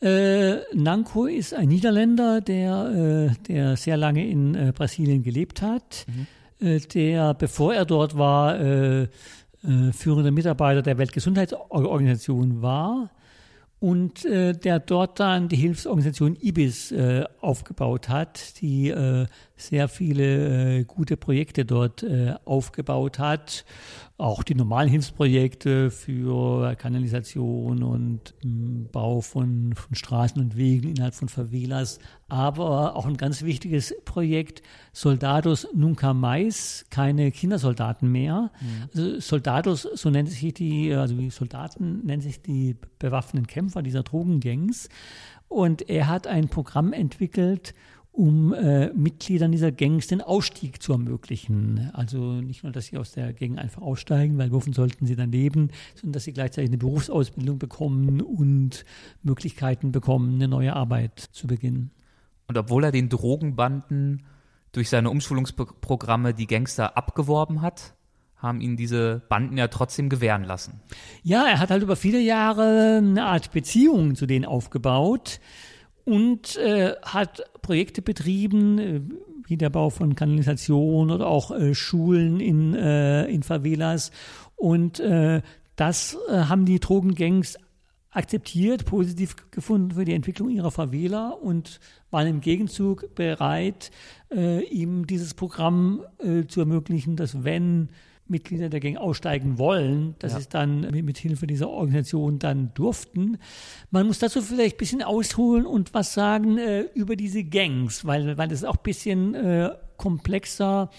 Äh, Nanko ist ein Niederländer, der, äh, der sehr lange in äh, Brasilien gelebt hat, mhm. Äh, der, bevor er dort war, äh, führender Mitarbeiter der Weltgesundheitsorganisation war und äh, der dort dann die Hilfsorganisation IBIS äh, aufgebaut hat, die äh, sehr viele äh, gute Projekte dort äh, aufgebaut hat auch die normalen Hilfsprojekte für Kanalisation und ähm, Bau von, von Straßen und Wegen innerhalb von Favelas, aber auch ein ganz wichtiges Projekt, Soldados Nunca Mais, keine Kindersoldaten mehr. Mhm. Also Soldados, so nennen sich die, also die Soldaten nennen sich die bewaffneten Kämpfer dieser Drogengangs. Und er hat ein Programm entwickelt, um äh, Mitgliedern dieser Gangs den Ausstieg zu ermöglichen. Also nicht nur, dass sie aus der Gang einfach aussteigen, weil wovon sollten sie dann leben, sondern dass sie gleichzeitig eine Berufsausbildung bekommen und Möglichkeiten bekommen, eine neue Arbeit zu beginnen. Und obwohl er den Drogenbanden durch seine Umschulungsprogramme die Gangster abgeworben hat, haben ihn diese Banden ja trotzdem gewähren lassen. Ja, er hat halt über viele Jahre eine Art Beziehung zu denen aufgebaut und äh, hat Projekte betrieben, äh, wie der Bau von Kanalisation oder auch äh, Schulen in, äh, in Favelas. Und äh, das haben die Drogengangs akzeptiert, positiv gefunden für die Entwicklung ihrer Favela und waren im Gegenzug bereit, ihm dieses Programm zu ermöglichen, dass wenn Mitglieder der Gang aussteigen wollen, dass Ja. es dann mit, mit Hilfe dieser Organisation dann durften. Man muss dazu vielleicht ein bisschen ausholen und was sagen äh, über diese Gangs, weil, weil das ist auch ein bisschen äh, komplexer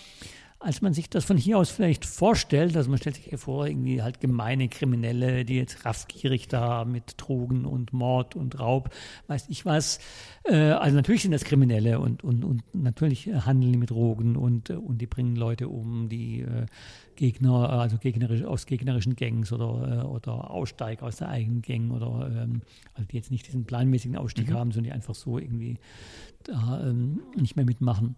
als man sich das von hier aus vielleicht vorstellt. Also man stellt sich hier vor, irgendwie halt gemeine Kriminelle, die jetzt raffgierig da mit Drogen und Mord und Raub, weiß ich was. Äh, also natürlich sind das Kriminelle und, und, und natürlich äh, handeln die mit Drogen und, äh, und die bringen Leute um, die Gegner, also gegnerisch, aus gegnerischen Gangs oder, oder Aussteiger aus der eigenen Gang oder ähm, also die jetzt nicht diesen planmäßigen Ausstieg haben, sondern die einfach so irgendwie da ähm, nicht mehr mitmachen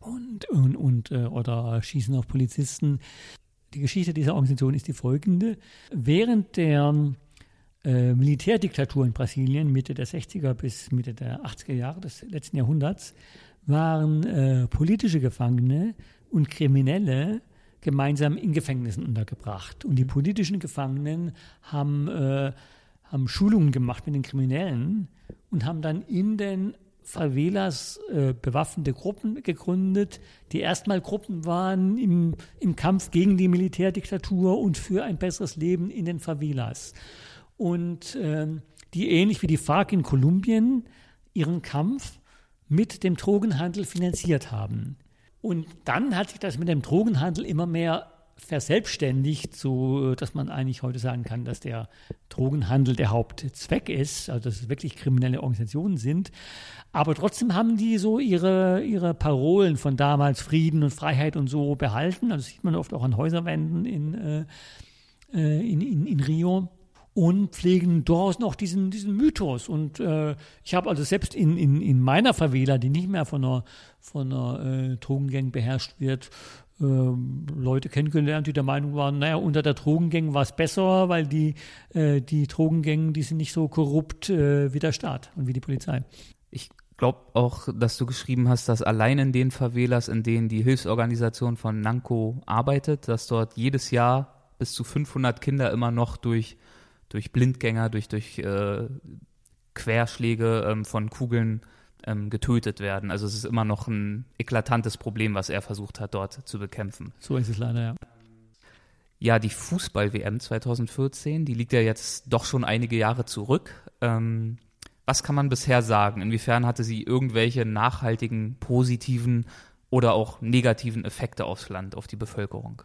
und, und, und äh, oder schießen auf Polizisten. Die Geschichte dieser Organisation ist die folgende. Während der äh, Militärdiktatur in Brasilien, Mitte der 60er bis Mitte der 80er Jahre des letzten Jahrhunderts, waren äh, politische Gefangene und Kriminelle gemeinsam in Gefängnissen untergebracht. Und die politischen Gefangenen haben, äh, haben Schulungen gemacht mit den Kriminellen und haben dann in den Favelas äh, bewaffnete Gruppen gegründet, die erstmal Gruppen waren im, im Kampf gegen die Militärdiktatur und für ein besseres Leben in den Favelas. Und ähm, die ähnlich wie die FARC in Kolumbien ihren Kampf mit dem Drogenhandel finanziert haben. Und dann hat sich das mit dem Drogenhandel immer mehr verselbstständigt, so dass man eigentlich heute sagen kann, dass der Drogenhandel der Hauptzweck ist, also dass es wirklich kriminelle Organisationen sind. Aber trotzdem haben die so ihre, ihre Parolen von damals, Frieden und Freiheit und so behalten. Also das sieht man oft auch an Häuserwänden in, äh, äh, in, in, in Rio und pflegen durchaus noch diesen, diesen Mythos. Und äh, ich habe also selbst in, in, in meiner Favela, die nicht mehr von einer, von einer äh, Drogengang beherrscht wird, äh, Leute kennengelernt, die der Meinung waren, naja, unter der Drogengang war es besser, weil die, äh, die Drogengänge, die sind nicht so korrupt äh, wie der Staat und wie die Polizei. Ich glaube auch, dass du geschrieben hast, dass allein in den Favelas, in denen die Hilfsorganisation von Nanco arbeitet, dass dort jedes Jahr bis zu 500 Kinder immer noch durch, durch Blindgänger, durch, durch äh, Querschläge ähm, von Kugeln ähm, getötet werden. Also es ist immer noch ein eklatantes Problem, was er versucht hat, dort zu bekämpfen. So ist es leider, ja. Ja, die Fußball-WM 2014, die liegt ja jetzt doch schon einige Jahre zurück. Ähm, was kann man bisher sagen? Inwiefern hatte sie irgendwelche nachhaltigen, positiven oder auch negativen Effekte aufs Land, auf die Bevölkerung?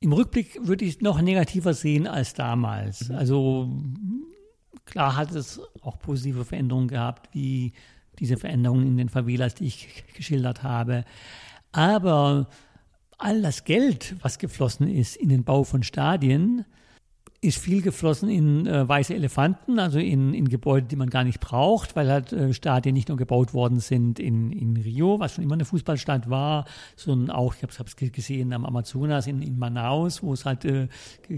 Im Rückblick würde ich es noch negativer sehen als damals. Mhm. Also klar hat es auch positive Veränderungen gehabt, wie diese Veränderungen in den Favelas, die ich geschildert habe. Aber all das Geld, was geflossen ist in den Bau von Stadien, ist viel geflossen in äh, weiße Elefanten, also in, in Gebäude, die man gar nicht braucht, weil halt äh, Stadien nicht nur gebaut worden sind in, in Rio, was schon immer eine Fußballstadt war, sondern auch, ich habe es gesehen, am Amazonas in, in Manaus, wo es halt äh,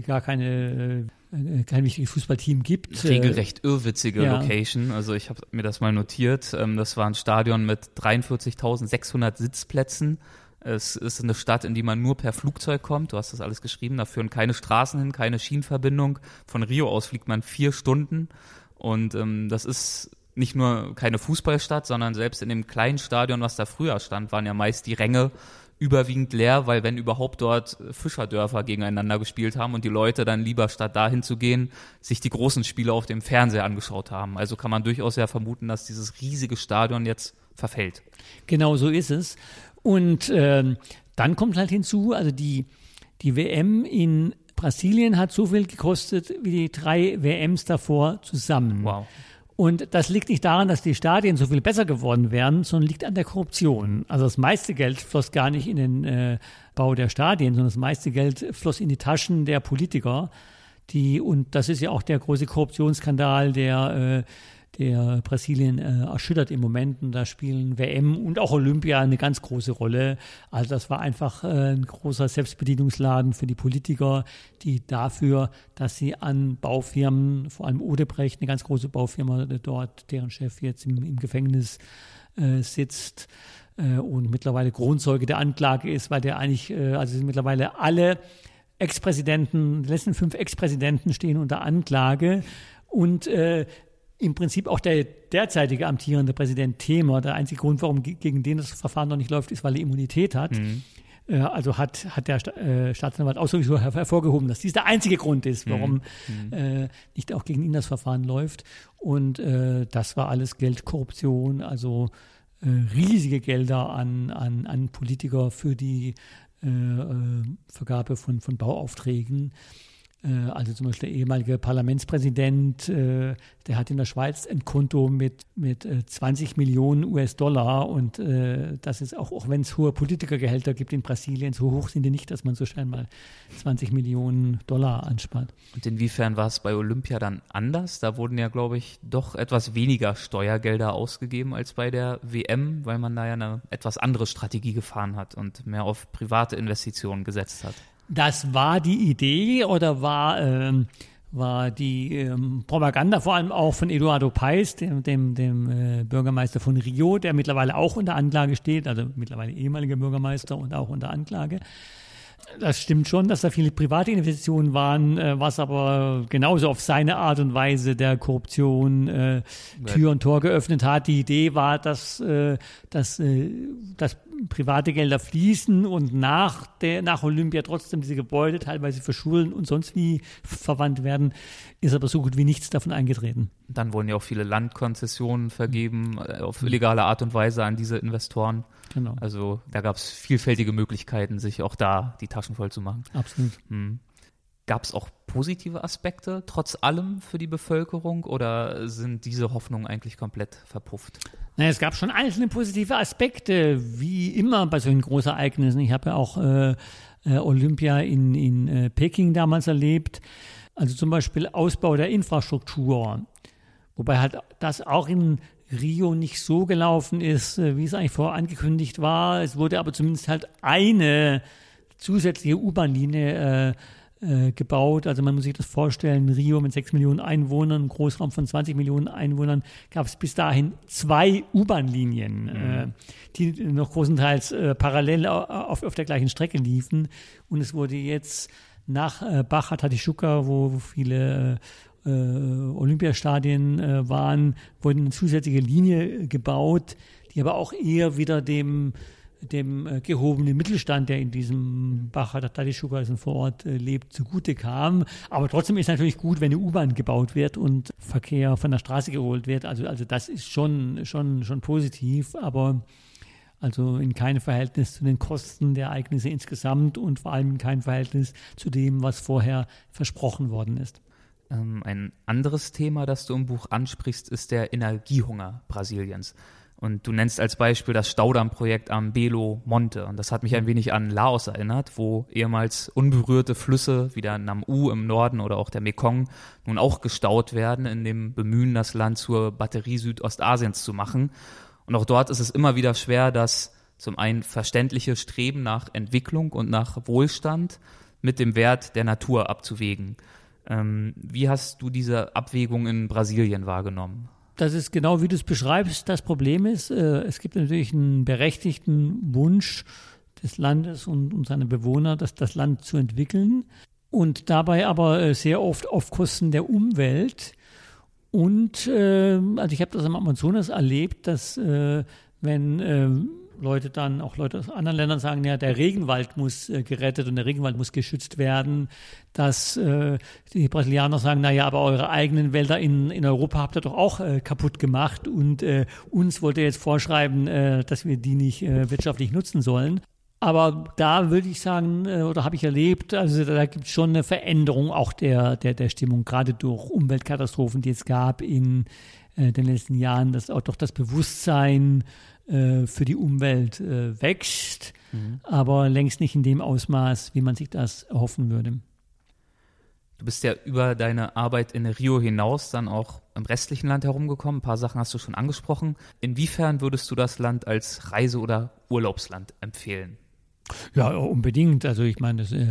gar keine äh, kein wichtiges Fußballteam gibt. Äh, Regelrecht irrwitzige ja. Location. Also ich habe mir das mal notiert. Ähm, das war ein Stadion mit 43.600 Sitzplätzen. Es ist eine Stadt, in die man nur per Flugzeug kommt. Du hast das alles geschrieben. Da führen keine Straßen hin, keine Schienenverbindung. Von Rio aus fliegt man vier Stunden. Und ähm, das ist nicht nur keine Fußballstadt, sondern selbst in dem kleinen Stadion, was da früher stand, waren ja meist die Ränge überwiegend leer, weil wenn überhaupt dort Fischerdörfer gegeneinander gespielt haben und die Leute dann lieber statt dahin zu gehen, sich die großen Spiele auf dem Fernseher angeschaut haben. Also kann man durchaus ja vermuten, dass dieses riesige Stadion jetzt verfällt. Genau so ist es. Und ähm, dann kommt halt hinzu, also die, die WM in Brasilien hat so viel gekostet wie die drei WMs davor zusammen. Wow. Und das liegt nicht daran, dass die Stadien so viel besser geworden wären, sondern liegt an der Korruption. Also das meiste Geld floss gar nicht in den äh, Bau der Stadien, sondern das meiste Geld floss in die Taschen der Politiker. Die, und das ist ja auch der große Korruptionsskandal, der, äh, der Brasilien äh, erschüttert im Moment. Und da spielen WM und auch Olympia eine ganz große Rolle. Also das war einfach äh, ein großer Selbstbedienungsladen für die Politiker, die dafür, dass sie an Baufirmen, vor allem Odebrecht, eine ganz große Baufirma dort, deren Chef jetzt im, im Gefängnis äh, sitzt äh, und mittlerweile Kronzeuge der Anklage ist, weil der eigentlich, äh, also sind mittlerweile alle Ex-Präsidenten, die letzten fünf Ex-Präsidenten stehen unter Anklage und äh, im Prinzip auch der derzeitige amtierende Präsident Themer, der einzige Grund, warum gegen den das Verfahren noch nicht läuft, ist, weil er Immunität hat. Mhm. Äh, also hat, hat der äh, Staatsanwalt auch sowieso hervorgehoben, dass dies der einzige Grund ist, warum mhm. äh, nicht auch gegen ihn das Verfahren läuft. Und äh, das war alles Geldkorruption, also äh, riesige Gelder an, an, an Politiker für die äh, Vergabe von, von Bauaufträgen. Äh, also zum Beispiel der ehemalige Parlamentspräsident, äh, der hat in der Schweiz ein Konto mit, mit 20 äh, Millionen US-Dollar und das ist auch, auch wenn es hohe Politikergehälter gibt in Brasilien, so hoch sind die nicht, dass man so schnell mal 20 Millionen Dollar anspart. Und inwiefern war es bei Olympia dann anders? Da wurden ja, glaube ich, doch etwas weniger Steuergelder ausgegeben als bei der WM, weil man da ja eine etwas andere Strategie gefahren hat und mehr auf private Investitionen gesetzt hat. Das war die Idee oder war, ähm, war die ähm, Propaganda vor allem auch von Eduardo Paes, dem, dem, dem äh, Bürgermeister von Rio, der mittlerweile auch unter Anklage steht, also mittlerweile ehemaliger Bürgermeister und auch unter Anklage. Das stimmt schon, dass da viele private Investitionen waren, äh, was aber genauso auf seine Art und Weise der Korruption äh, Tür und Tor geöffnet hat. Die Idee war, dass, äh, dass, äh, dass private Gelder fließen und nach, der, nach Olympia trotzdem diese Gebäude teilweise für Schulen und sonst wie verwandt werden, ist aber so gut wie nichts davon eingetreten. Dann wurden ja auch viele Landkonzessionen vergeben, äh, auf illegale Art und Weise an diese Investoren. Genau. Also da gab es vielfältige Möglichkeiten, sich auch da die Taschen voll zu machen. Absolut. Hm. Gab es auch positive Aspekte trotz allem für die Bevölkerung oder sind diese Hoffnungen eigentlich komplett verpufft? Naja, es gab schon einzelne positive Aspekte, wie immer bei solchen Großereignissen. Ich habe ja auch äh, äh, Olympia in, in äh, Peking damals erlebt. Also zum Beispiel Ausbau der Infrastruktur. Wobei halt das auch in Rio nicht so gelaufen ist, äh, wie es eigentlich vorher angekündigt war. Es wurde aber zumindest halt eine zusätzliche U-Bahn-Linie äh, äh, gebaut. Also man muss sich das vorstellen, Rio mit sechs Millionen Einwohnern, Großraum von 20 Millionen Einwohnern, gab es bis dahin zwei U-Bahn-Linien, mhm. äh, die noch großenteils äh, parallel auf, auf der gleichen Strecke liefen. Und es wurde jetzt nach äh, Baja Tatischuka, wo viele äh, Olympiastadien äh, waren, wurde eine zusätzliche Linie gebaut, die aber auch eher wieder dem dem äh, gehobenen Mittelstand, der in diesem Bacher Tadischugasen vor Ort äh, lebt, zugute kam. Aber trotzdem ist natürlich gut, wenn eine U-Bahn gebaut wird und Verkehr von der Straße geholt wird. Also, also das ist schon, schon, schon positiv, aber also in keinem Verhältnis zu den Kosten der Ereignisse insgesamt und vor allem in keinem Verhältnis zu dem, was vorher versprochen worden ist. Ähm, ein anderes Thema, das du im Buch ansprichst, ist der Energiehunger Brasiliens. Und du nennst als Beispiel das Staudammprojekt am Belo Monte. Und das hat mich ein wenig an Laos erinnert, wo ehemals unberührte Flüsse wie der Nam-U im Norden oder auch der Mekong nun auch gestaut werden, in dem Bemühen, das Land zur Batterie Südostasiens zu machen. Und auch dort ist es immer wieder schwer, das zum einen verständliche Streben nach Entwicklung und nach Wohlstand mit dem Wert der Natur abzuwägen. Ähm, wie hast du diese Abwägung in Brasilien wahrgenommen? Das ist genau wie du es beschreibst. Das Problem ist, äh, es gibt natürlich einen berechtigten Wunsch des Landes und, und seiner Bewohner, das, das Land zu entwickeln und dabei aber äh, sehr oft auf Kosten der Umwelt. Und äh, also ich habe das am Amazonas erlebt, dass äh, wenn äh, Leute dann, auch Leute aus anderen Ländern sagen, ja, der Regenwald muss äh, gerettet und der Regenwald muss geschützt werden, dass äh, die Brasilianer sagen, naja, aber eure eigenen Wälder in, in Europa habt ihr doch auch äh, kaputt gemacht und äh, uns wollt ihr jetzt vorschreiben, äh, dass wir die nicht äh, wirtschaftlich nutzen sollen. Aber da würde ich sagen, äh, oder habe ich erlebt, also da gibt es schon eine Veränderung auch der, der, der Stimmung, gerade durch Umweltkatastrophen, die es gab in äh, den letzten Jahren, dass auch doch das Bewusstsein äh, für die Umwelt äh, wächst, mhm. aber längst nicht in dem Ausmaß, wie man sich das erhoffen würde. Du bist ja über deine Arbeit in Rio hinaus dann auch im restlichen Land herumgekommen. Ein paar Sachen hast du schon angesprochen. Inwiefern würdest du das Land als Reise- oder Urlaubsland empfehlen? Ja, unbedingt. Also ich meine, das äh,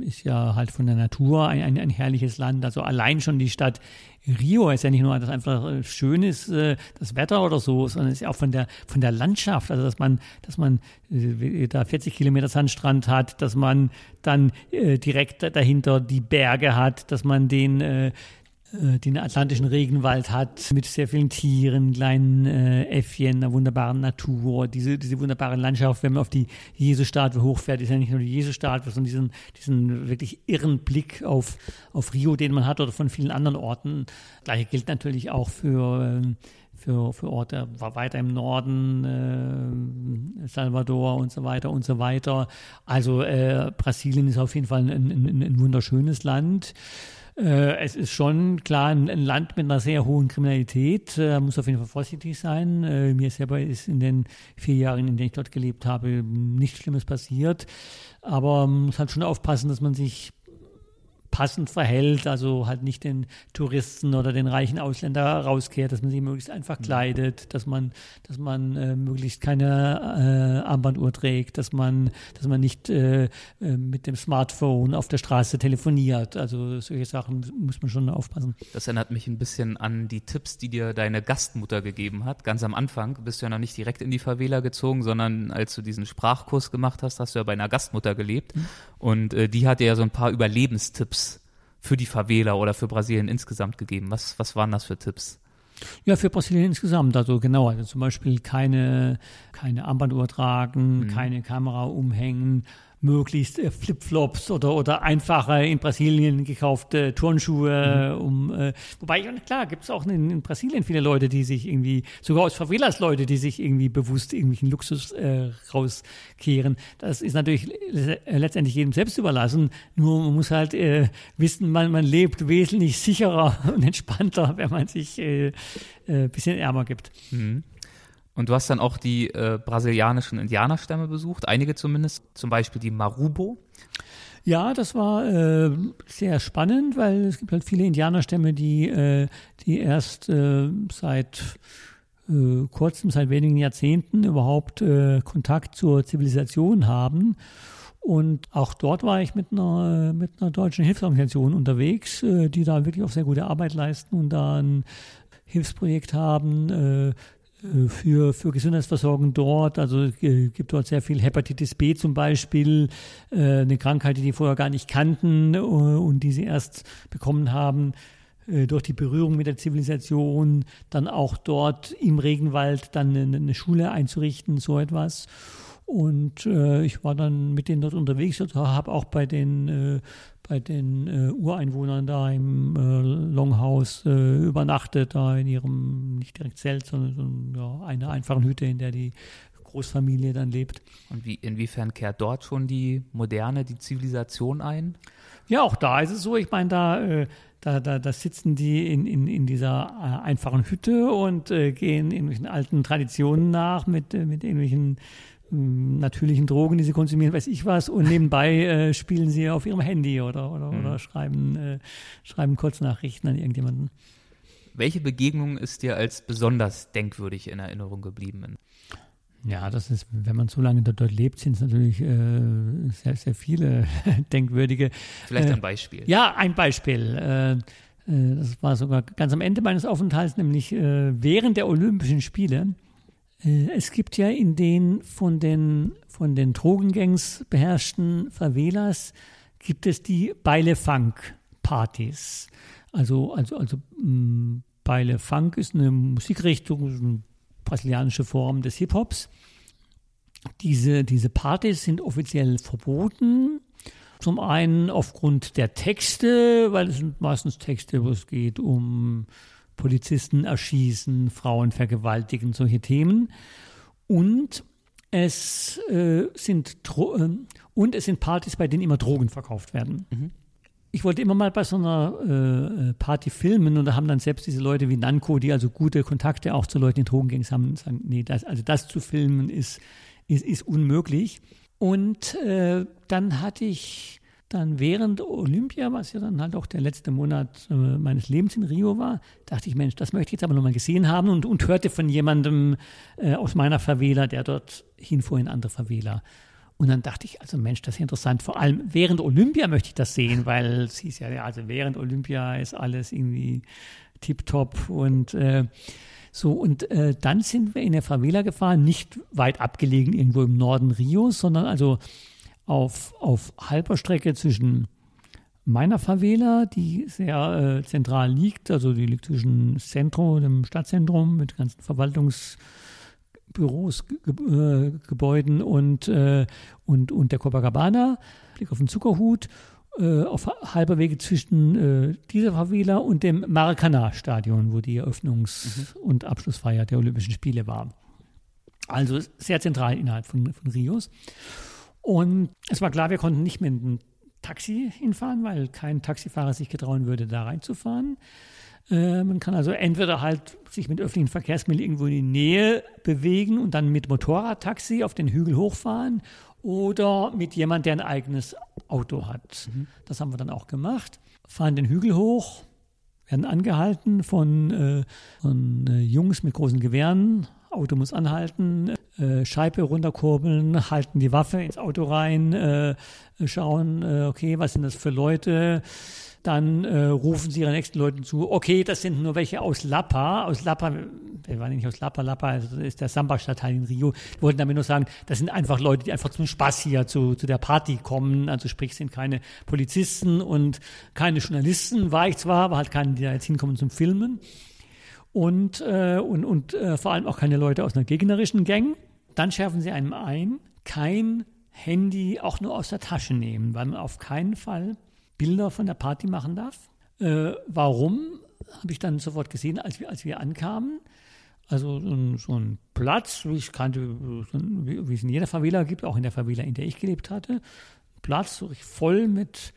ist ja halt von der Natur ein, ein, ein, herrliches Land. Also allein schon die Stadt Rio ist ja nicht nur, dass einfach äh, schön ist, äh, das Wetter oder so, sondern es ist ja auch von der von der Landschaft. Also dass man, dass man äh, da 40 Kilometer Sandstrand hat, dass man dann äh, direkt dahinter die Berge hat, dass man den äh, einen atlantischen Regenwald hat mit sehr vielen Tieren, kleinen äh, Äffchen, einer wunderbaren Natur, diese, diese wunderbare Landschaft, wenn man auf die Jesusstatue hochfährt, ist ja nicht nur die Jesusstatue, sondern diesen, diesen wirklich irren Blick auf, auf Rio, den man hat oder von vielen anderen Orten. Gleiche gilt natürlich auch für, äh, für, für Orte weiter im Norden, äh, Salvador und so weiter und so weiter. Also äh, Brasilien ist auf jeden Fall ein, ein, ein wunderschönes Land. Äh, es ist schon klar ein, Land mit einer sehr hohen Kriminalität, äh, muss auf jeden Fall vorsichtig sein. Äh, mir selber ist in den vier Jahren, in denen ich dort gelebt habe, nichts Schlimmes passiert. Aber man muss halt schon aufpassen, dass man sich passend verhält, also halt nicht den Touristen oder den reichen Ausländer rauskehrt, dass man sich möglichst einfach mhm. kleidet, dass man, dass man äh, möglichst keine äh, Armbanduhr trägt, dass man, dass man nicht äh, äh, mit dem Smartphone auf der Straße telefoniert. Also solche Sachen muss man schon aufpassen. Das erinnert mich ein bisschen an die Tipps, die dir deine Gastmutter gegeben hat. Ganz am Anfang bist du ja noch nicht direkt in die Favela gezogen, sondern als du diesen Sprachkurs gemacht hast, hast du ja bei einer Gastmutter gelebt. Mhm. Und äh, die hat dir ja so ein paar Überlebenstipps für die Favela oder für Brasilien insgesamt gegeben? Was, was waren das für Tipps? Ja, für Brasilien insgesamt, also genau, also zum Beispiel keine, keine Armbanduhr tragen, mhm. keine Kamera umhängen, möglichst äh, Flipflops oder, oder einfache in Brasilien gekaufte Turnschuhe. Mhm. Um, äh, wobei, klar, gibt es auch in, in, Brasilien viele Leute, die sich irgendwie, sogar aus Favelas Leute, die sich irgendwie bewusst irgendwelchen Luxus äh, rauskehren. Das ist natürlich letztendlich jedem selbst überlassen. Nur man muss halt äh, wissen, man, man lebt wesentlich sicherer und entspannter, wenn man sich äh, äh, bisschen ärmer gibt. Mhm. Und du hast dann auch die äh, brasilianischen Indianerstämme besucht, einige zumindest, zum Beispiel die Marubo. Ja, das war äh, sehr spannend, weil es gibt halt viele Indianerstämme, die, äh, die erst äh, seit äh, kurzem, seit wenigen Jahrzehnten überhaupt äh, Kontakt zur Zivilisation haben. Und auch dort war ich mit einer, mit einer deutschen Hilfsorganisation unterwegs, die da wirklich auch sehr gute Arbeit leisten und da ein Hilfsprojekt haben, für, für Gesundheitsversorgung dort. Also äh, gibt dort sehr viel Hepatitis B zum Beispiel, äh, eine Krankheit, die die vorher gar nicht kannten und die sie erst bekommen haben durch die Berührung mit der Zivilisation, dann auch dort im Regenwald dann eine, eine Schule einzurichten, so etwas. Und äh, ich war dann mit denen dort unterwegs und habe auch bei den, äh, bei den äh, Ureinwohnern da im äh, Longhouse äh, übernachtet, da in ihrem, nicht direkt Zelt, sondern so, ja, einer einfachen Hütte, in der die Großfamilie dann lebt. Und wie, inwiefern kehrt dort schon die Moderne, die Zivilisation ein? Ja, auch da ist es so. Ich meine, da, äh, da, da, da sitzen die in, in, in dieser äh, einfachen Hütte und äh, gehen irgendwelchen alten Traditionen nach mit, äh, mit irgendwelchen natürlichen Drogen, die sie konsumieren, weiß ich was, und nebenbei äh, spielen sie auf ihrem Handy oder, oder, mhm. oder schreiben, äh, schreiben Kurznachrichten an irgendjemanden. Welche Begegnung ist dir als besonders denkwürdig in Erinnerung geblieben? Ja, das ist, wenn man so lange dort, dort lebt, sind es natürlich äh, sehr, sehr viele denkwürdige. Vielleicht ein äh, Beispiel. Ja, ein Beispiel. Äh, äh, das war sogar ganz am Ende meines Aufenthalts, nämlich während der Olympischen Spiele es gibt ja in den von den, von den Drogengangs beherrschten Favelas gibt es die Beile Funk Partys. Also, also, also mm, Beile Funk ist eine Musikrichtung, eine brasilianische Form des Hip-Hops. Diese, diese Partys sind offiziell verboten. Zum einen aufgrund der Texte, weil es sind meistens Texte, wo es geht um Polizisten erschießen, Frauen vergewaltigen, solche Themen. Und es äh, sind Dro äh, und es sind Partys, bei denen immer Drogen verkauft werden. Mhm. Ich wollte immer mal bei so einer äh, Party filmen und da haben dann selbst diese Leute wie Nanko, die also gute Kontakte auch zu Leuten in Drogengangs haben, sagen, nee, das, also das zu filmen ist, ist, ist unmöglich. Und äh, dann hatte ich dann während Olympia, was ja dann halt auch der letzte Monat äh, meines Lebens in Rio war, dachte ich, Mensch, das möchte ich jetzt aber nochmal gesehen haben und, und hörte von jemandem äh, aus meiner Favela, der dort hinfuhr in andere Favela. Und dann dachte ich, also Mensch, das ist interessant. Vor allem während Olympia möchte ich das sehen, weil es hieß ja, also während Olympia ist alles irgendwie tipptopp und äh, so, und äh, dann sind wir in der Favela gefahren, nicht weit abgelegen irgendwo im Norden Rios, sondern also auf, auf halber Strecke zwischen meiner Favela, die sehr äh, zentral liegt. Also die liegt zwischen Zentrum, dem Stadtzentrum mit ganzen Verwaltungsbüros, Ge äh, Gebäuden und, äh, und, und der Copacabana. Blick auf den Zuckerhut. Äh, auf halber Wege zwischen äh, dieser Favela und dem Maracanã-Stadion, wo die Eröffnungs- mhm. und Abschlussfeier der Olympischen Spiele war. Also sehr zentral innerhalb von, von Rios. Und es war klar, wir konnten nicht mit einem Taxi hinfahren, weil kein Taxifahrer sich getrauen würde, da reinzufahren. Äh, man kann also entweder halt sich mit öffentlichen Verkehrsmitteln irgendwo in die Nähe bewegen und dann mit Motorradtaxi auf den Hügel hochfahren oder mit jemand, der ein eigenes Auto hat. Mhm. Das haben wir dann auch gemacht. Fahren den Hügel hoch, werden angehalten von, äh, von äh, Jungs mit großen Gewehren, Auto muss anhalten, äh, Scheibe runterkurbeln, halten die Waffe ins Auto rein, äh, schauen, äh, okay, was sind das für Leute? Dann äh, rufen sie ihren nächsten Leuten zu, okay, das sind nur welche aus Lapa. Aus Lapa, wir waren nicht aus Lapa, Lapa also ist der Samba-Stadtteil in Rio. Die wollten damit nur sagen, das sind einfach Leute, die einfach zum Spaß hier zu, zu der Party kommen. Also sprich, sind keine Polizisten und keine Journalisten, war ich zwar, aber halt keine, die da jetzt hinkommen zum Filmen und, äh, und, und äh, vor allem auch keine Leute aus einer gegnerischen Gang. Dann schärfen sie einem ein, kein Handy auch nur aus der Tasche nehmen, weil man auf keinen Fall Bilder von der Party machen darf. Äh, warum? Habe ich dann sofort gesehen, als wir, als wir ankamen. Also so ein, so ein Platz, wie ich kannte, so ein, wie es in jeder Favela gibt, auch in der Favela, in der ich gelebt hatte. Platz so voll mit,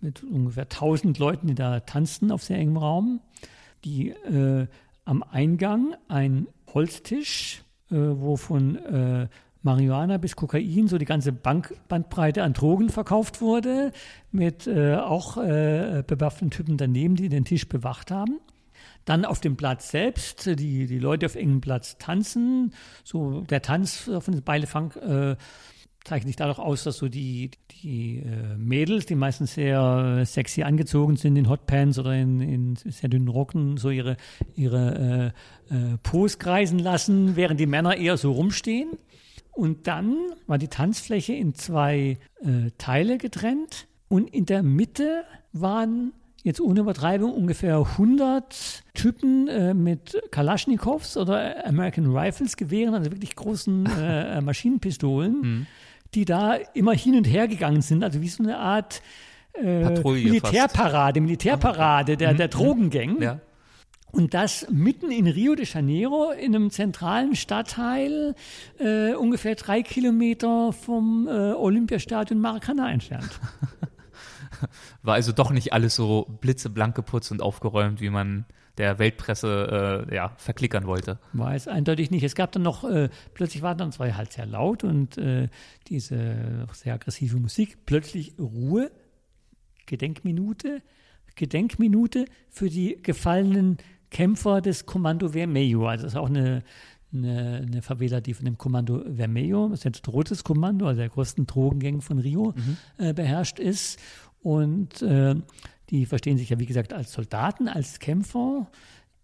mit ungefähr 1000 Leuten, die da tanzten auf sehr engem Raum. Die äh, am Eingang ein Holztisch, äh, wo von äh, Marihuana bis Kokain so die ganze Bank Bandbreite an Drogen verkauft wurde, mit äh, auch äh, bewaffneten Typen daneben, die den Tisch bewacht haben. Dann auf dem Platz selbst, die, die Leute auf engem Platz tanzen. So der Tanz von Beilefang äh, zeichnet sich dadurch aus, dass so die, die äh, Mädels, die meistens sehr sexy angezogen sind in Hotpants oder in, in sehr dünnen Rocken, so ihre, ihre äh, äh, Pose kreisen lassen, während die Männer eher so rumstehen. Und dann war die Tanzfläche in zwei äh, Teile getrennt und in der Mitte waren jetzt ohne Übertreibung ungefähr 100 Typen äh, mit Kalaschnikows oder American Rifles Gewehren, also wirklich großen äh, Maschinenpistolen. Mhm die da immer hin und her gegangen sind, also wie so eine Art äh, Militärparade, fast. Militärparade der, mhm. der Drogengang. Ja. Und das mitten in Rio de Janeiro, in einem zentralen Stadtteil, äh, ungefähr drei Kilometer vom äh, Olympiastadion Maracanã entfernt. War also doch nicht alles so blitzeblank geputzt und aufgeräumt, wie man der Weltpresse äh, ja, verklickern wollte. War es eindeutig nicht. Es gab dann noch, äh, plötzlich war dann, es war halt sehr laut und äh, diese sehr aggressive Musik, plötzlich Ruhe, Gedenkminute, Gedenkminute für die gefallenen Kämpfer des Kommando Vermelho. Also das ist auch eine, eine, eine Favela, die von dem Kommando Vermelho, das ist jetzt rotes Kommando, also der größten Drogengang von Rio, mhm. äh, beherrscht ist. Und äh, die verstehen sich ja, wie gesagt, als Soldaten, als Kämpfer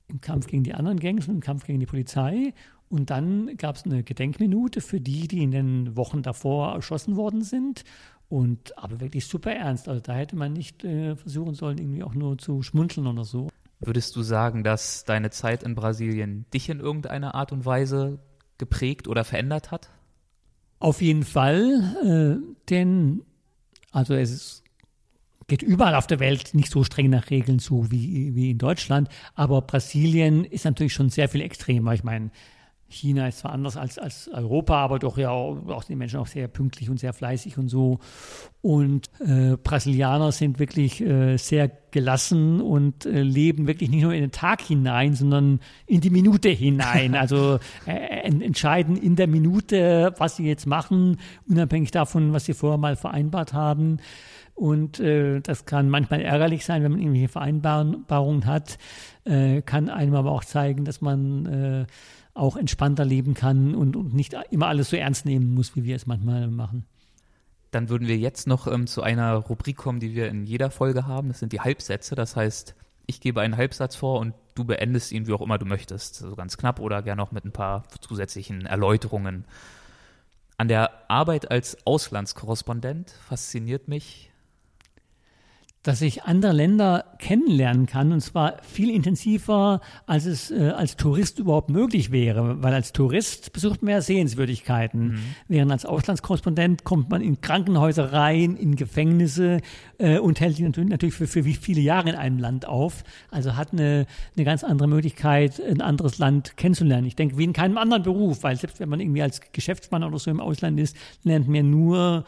im Kampf gegen die anderen Gangs und im Kampf gegen die Polizei. Und dann gab es eine Gedenkminute für die, die in den Wochen davor erschossen worden sind. Und aber wirklich super ernst. Also da hätte man nicht äh, versuchen sollen, irgendwie auch nur zu schmunzeln oder so. Würdest du sagen, dass deine Zeit in Brasilien dich in irgendeiner Art und Weise geprägt oder verändert hat? Auf jeden Fall, äh, denn also es ist geht überall auf der Welt nicht so streng nach Regeln zu wie, wie in Deutschland. Aber Brasilien ist natürlich schon sehr viel extremer. Ich meine, China ist zwar anders als, als Europa, aber doch ja auch, die Menschen auch sehr pünktlich und sehr fleißig und so. Und äh, Brasilianer sind wirklich äh, sehr gelassen und äh, leben wirklich nicht nur in den Tag hinein, sondern in die Minute hinein. Also äh, entscheiden in der Minute, was sie jetzt machen, unabhängig davon, was sie vorher mal vereinbart haben. Und äh, das kann manchmal ärgerlich sein, wenn man irgendwelche Vereinbarungen hat, äh, kann einem aber auch zeigen, dass man äh, auch entspannter leben kann und, und nicht immer alles so ernst nehmen muss, wie wir es manchmal machen. Dann würden wir jetzt noch ähm, zu einer Rubrik kommen, die wir in jeder Folge haben. Das sind die Halbsätze. Das heißt, ich gebe einen Halbsatz vor und du beendest ihn, wie auch immer du möchtest. So also ganz knapp oder gerne auch mit ein paar zusätzlichen Erläuterungen. An der Arbeit als Auslandskorrespondent fasziniert mich dass ich andere Länder kennenlernen kann und zwar viel intensiver, als es äh, als Tourist überhaupt möglich wäre, weil als Tourist besucht man ja Sehenswürdigkeiten, mhm. während als Auslandskorrespondent kommt man in Krankenhäuser rein, in Gefängnisse äh, und hält sich natürlich, natürlich für, für wie viele Jahre in einem Land auf, also hat eine, eine ganz andere Möglichkeit, ein anderes Land kennenzulernen. Ich denke, wie in keinem anderen Beruf, weil selbst wenn man irgendwie als Geschäftsmann oder so im Ausland ist, lernt man nur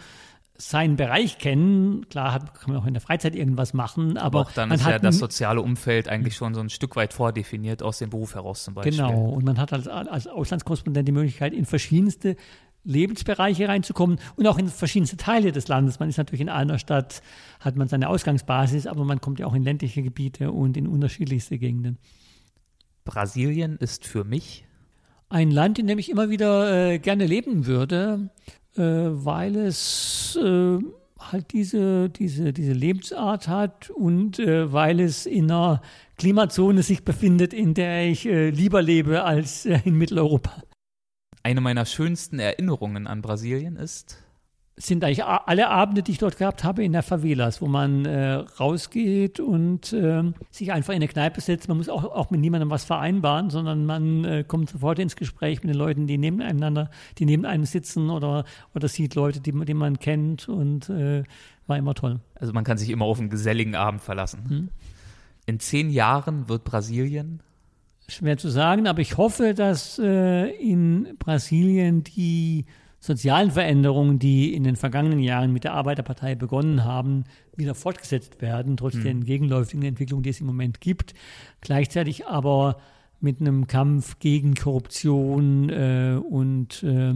seinen Bereich kennen. Klar hat, kann man auch in der Freizeit irgendwas machen, aber, auch dann ist ja das soziale Umfeld eigentlich schon so ein Stück weit vordefiniert aus dem Beruf heraus zum Beispiel. Genau, und man hat als, als Auslandskorrespondent die Möglichkeit, in verschiedenste Lebensbereiche reinzukommen und auch in verschiedenste Teile des Landes. Man ist natürlich in einer Stadt, hat man seine Ausgangsbasis, aber man kommt ja auch in ländliche Gebiete und in unterschiedlichste Gegenden. Brasilien ist für mich ein Land, in dem ich immer wieder äh, gerne leben würde weil es äh, halt diese, diese, diese Lebensart hat und äh, weil es in einer Klimazone sich befindet, in der ich äh, lieber lebe als äh, in Mitteleuropa. Eine meiner schönsten Erinnerungen an Brasilien ist, sind eigentlich alle Abende, die ich dort gehabt habe, in der Favelas, wo man äh, rausgeht und äh, sich einfach in eine Kneipe setzt. Man muss auch, auch mit niemandem was vereinbaren, sondern man äh, kommt sofort ins Gespräch mit den Leuten, die nebeneinander, die neben einem sitzen oder, oder sieht Leute, die, die man kennt und äh, war immer toll. Also man kann sich immer auf einen geselligen Abend verlassen. Hm. In zehn Jahren wird Brasilien Schwer zu sagen, aber ich hoffe, dass äh, in Brasilien die sozialen Veränderungen, die in den vergangenen Jahren mit der Arbeiterpartei begonnen haben, wieder fortgesetzt werden, trotz mhm. der gegenläufigen Entwicklung, die es im Moment gibt. Gleichzeitig aber mit einem Kampf gegen Korruption äh, und äh,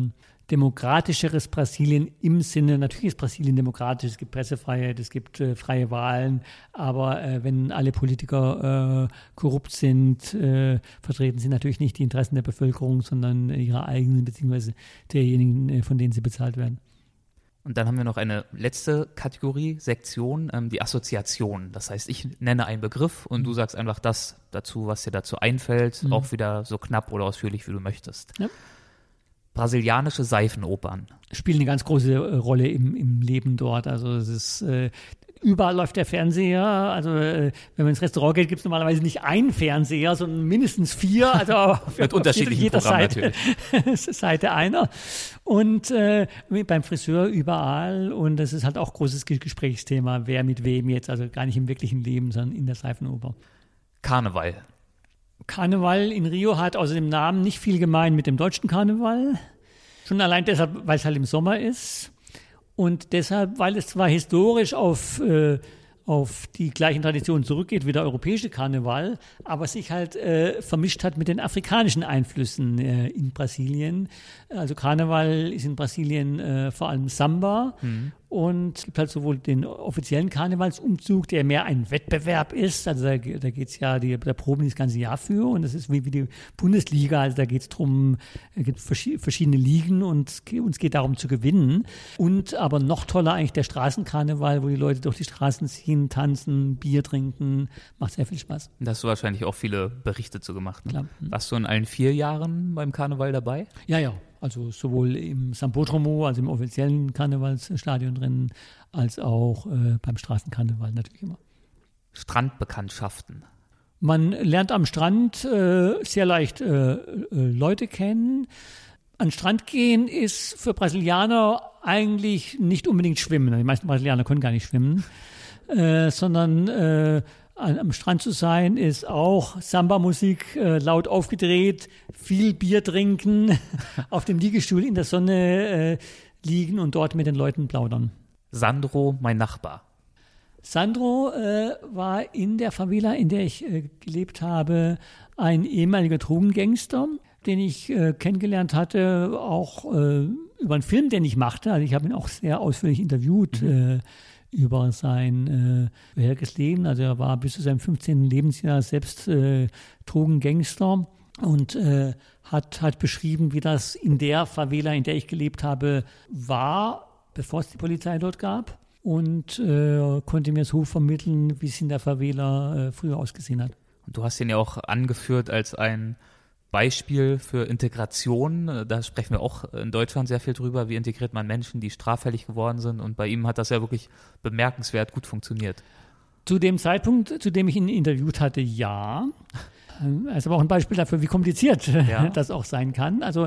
demokratischeres Brasilien im Sinne, natürlich ist Brasilien demokratisch, es gibt Pressefreiheit, es gibt äh, freie Wahlen, aber äh, wenn alle Politiker äh, korrupt sind, äh, vertreten sie natürlich nicht die Interessen der Bevölkerung, sondern ihre eigenen, beziehungsweise derjenigen, äh, von denen sie bezahlt werden. Und dann haben wir noch eine letzte Kategorie, Sektion, ähm, die Assoziation. Das heißt, ich nenne einen Begriff und du mhm. sagst einfach das dazu, was dir dazu einfällt, mhm. auch wieder so knapp oder ausführlich, wie du möchtest. Ja brasilianische Seifenopern. Spielen eine ganz große äh, Rolle im, im Leben dort. Also es ist äh, überall läuft der Fernseher. Also äh, wenn man ins Restaurant geht, gibt es normalerweise nicht einen Fernseher, sondern mindestens vier. Also mit unterschiedlichen jeder Seite, Seite einer. Und äh, beim Friseur überall. Und das ist halt auch großes Gesprächsthema, wer mit wem jetzt. Also gar nicht im wirklichen Leben, sondern in der Seifenoper. Karneval. Karneval in Rio hat außer dem Namen nicht viel gemein mit dem deutschen Karneval. Schon allein deshalb, weil es halt im Sommer ist. Und deshalb, weil es zwar historisch auf, äh, auf die gleichen Traditionen zurückgeht wie der europäische Karneval, aber sich halt äh, vermischt hat mit den afrikanischen Einflüssen äh, in Brasilien. Also Karneval ist in Brasilien äh, vor allem Samba mhm. Und es gibt halt sowohl den offiziellen Karnevalsumzug, der mehr ein Wettbewerb ist. Also da, da geht es ja, die, da proben die das ganze Jahr für. Und das ist wie, wie die Bundesliga. Also da geht es darum, es gibt verschiedene Ligen und uns geht darum zu gewinnen. Und aber noch toller eigentlich der Straßenkarneval, wo die Leute durch die Straßen ziehen, tanzen, Bier trinken. Macht sehr viel Spaß. Da hast du wahrscheinlich auch viele Berichte zu gemacht. Ne? Klar. Warst du in allen vier Jahren beim Karneval dabei? Ja, ja. Also sowohl im Sambodromo, also im offiziellen Karnevalsstadion drin, als auch äh, beim Straßenkarneval natürlich immer. Strandbekanntschaften. Man lernt am Strand äh, sehr leicht äh, äh Leute kennen. An Strand gehen ist für Brasilianer eigentlich nicht unbedingt Schwimmen. Die meisten Brasilianer können gar nicht schwimmen, äh, sondern am Strand zu sein, ist auch Samba-Musik äh, laut aufgedreht, viel Bier trinken, auf dem Liegestuhl in der Sonne äh, liegen und dort mit den Leuten plaudern. Sandro, mein Nachbar. Sandro äh, war in der Favela, in der ich äh, gelebt habe, ein ehemaliger Drogengangster, den ich äh, kennengelernt hatte, auch äh, über einen Film, den ich machte. Also ich habe ihn auch sehr ausführlich interviewt. Mhm über sein äh, vorheriges Leben. Also er war bis zu seinem 15. Lebensjahr selbst äh, Drogengangster und äh, hat, hat beschrieben, wie das in der Favela, in der ich gelebt habe, war, bevor es die Polizei dort gab. Und äh, konnte mir so vermitteln, wie es in der Favela äh, früher ausgesehen hat. Und du hast ihn ja auch angeführt als ein Beispiel für Integration. Da sprechen wir auch in Deutschland sehr viel drüber. Wie integriert man Menschen, die straffällig geworden sind? Und bei ihm hat das ja wirklich bemerkenswert gut funktioniert. Zu dem Zeitpunkt, zu dem ich ihn interviewt hatte, ja. Er ist aber auch ein Beispiel dafür, wie kompliziert ja. das auch sein kann. Also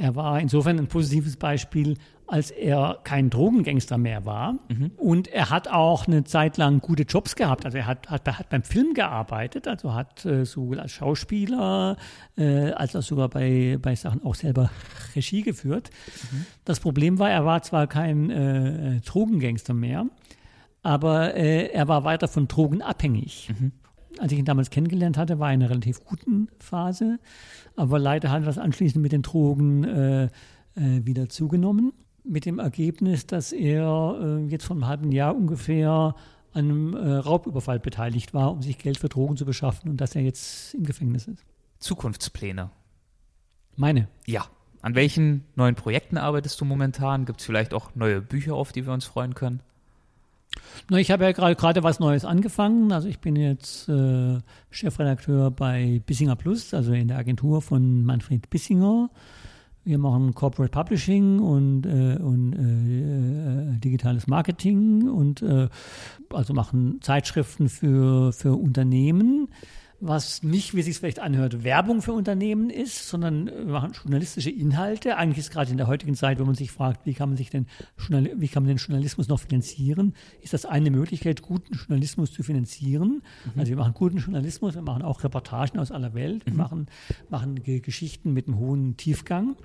er war insofern ein positives Beispiel, als er kein Drogengangster mehr war. Mhm. Und er hat auch eine Zeit lang gute Jobs gehabt. Also er hat, hat, hat beim Film gearbeitet, also hat äh, sowohl als Schauspieler äh, als auch sogar bei, bei Sachen auch selber Regie geführt. Mhm. Das Problem war, er war zwar kein äh, Drogengangster mehr, aber äh, er war weiter von Drogen abhängig. Mhm als ich ihn damals kennengelernt hatte, war er in einer relativ guten Phase. Aber leider hat das anschließend mit den Drogen äh, äh, wieder zugenommen. Mit dem Ergebnis, dass er äh, jetzt vor einem halben Jahr ungefähr an einem äh, Raubüberfall beteiligt war, um sich Geld für Drogen zu beschaffen und dass er jetzt im Gefängnis ist. Zukunftspläne. Meine. Ja. An welchen neuen Projekten arbeitest du momentan? Gibt es vielleicht auch neue Bücher, auf die wir uns freuen können? Na, ich habe ja gerade was Neues angefangen. Also ich bin jetzt äh, Chefredakteur bei Bissinger Plus, also in der Agentur von Manfred Bissinger. Wir machen Corporate Publishing und, äh, und äh, äh digitales Marketing und äh, also machen Zeitschriften für, für Unternehmen was nicht, wie es sich vielleicht anhört, Werbung für Unternehmen ist, sondern wir machen journalistische Inhalte. Eigentlich ist gerade in der heutigen Zeit, wenn man sich fragt, wie kann man sich denn, wie kann man den Journalismus noch finanzieren, ist das eine Möglichkeit, guten Journalismus zu finanzieren. Mhm. Also wir machen guten Journalismus, wir machen auch Reportagen aus aller Welt, wir mhm. machen, machen Geschichten mit einem hohen Tiefgang.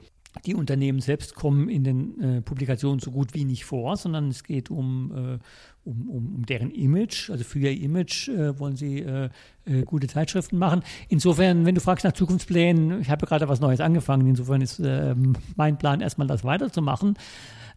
Die Unternehmen selbst kommen in den äh, Publikationen so gut wie nicht vor, sondern es geht um, äh, um, um, um deren Image. Also für ihr Image äh, wollen sie äh, äh, gute Zeitschriften machen. Insofern, wenn du fragst nach Zukunftsplänen, ich habe gerade was Neues angefangen. Insofern ist ähm, mein Plan erstmal das weiterzumachen.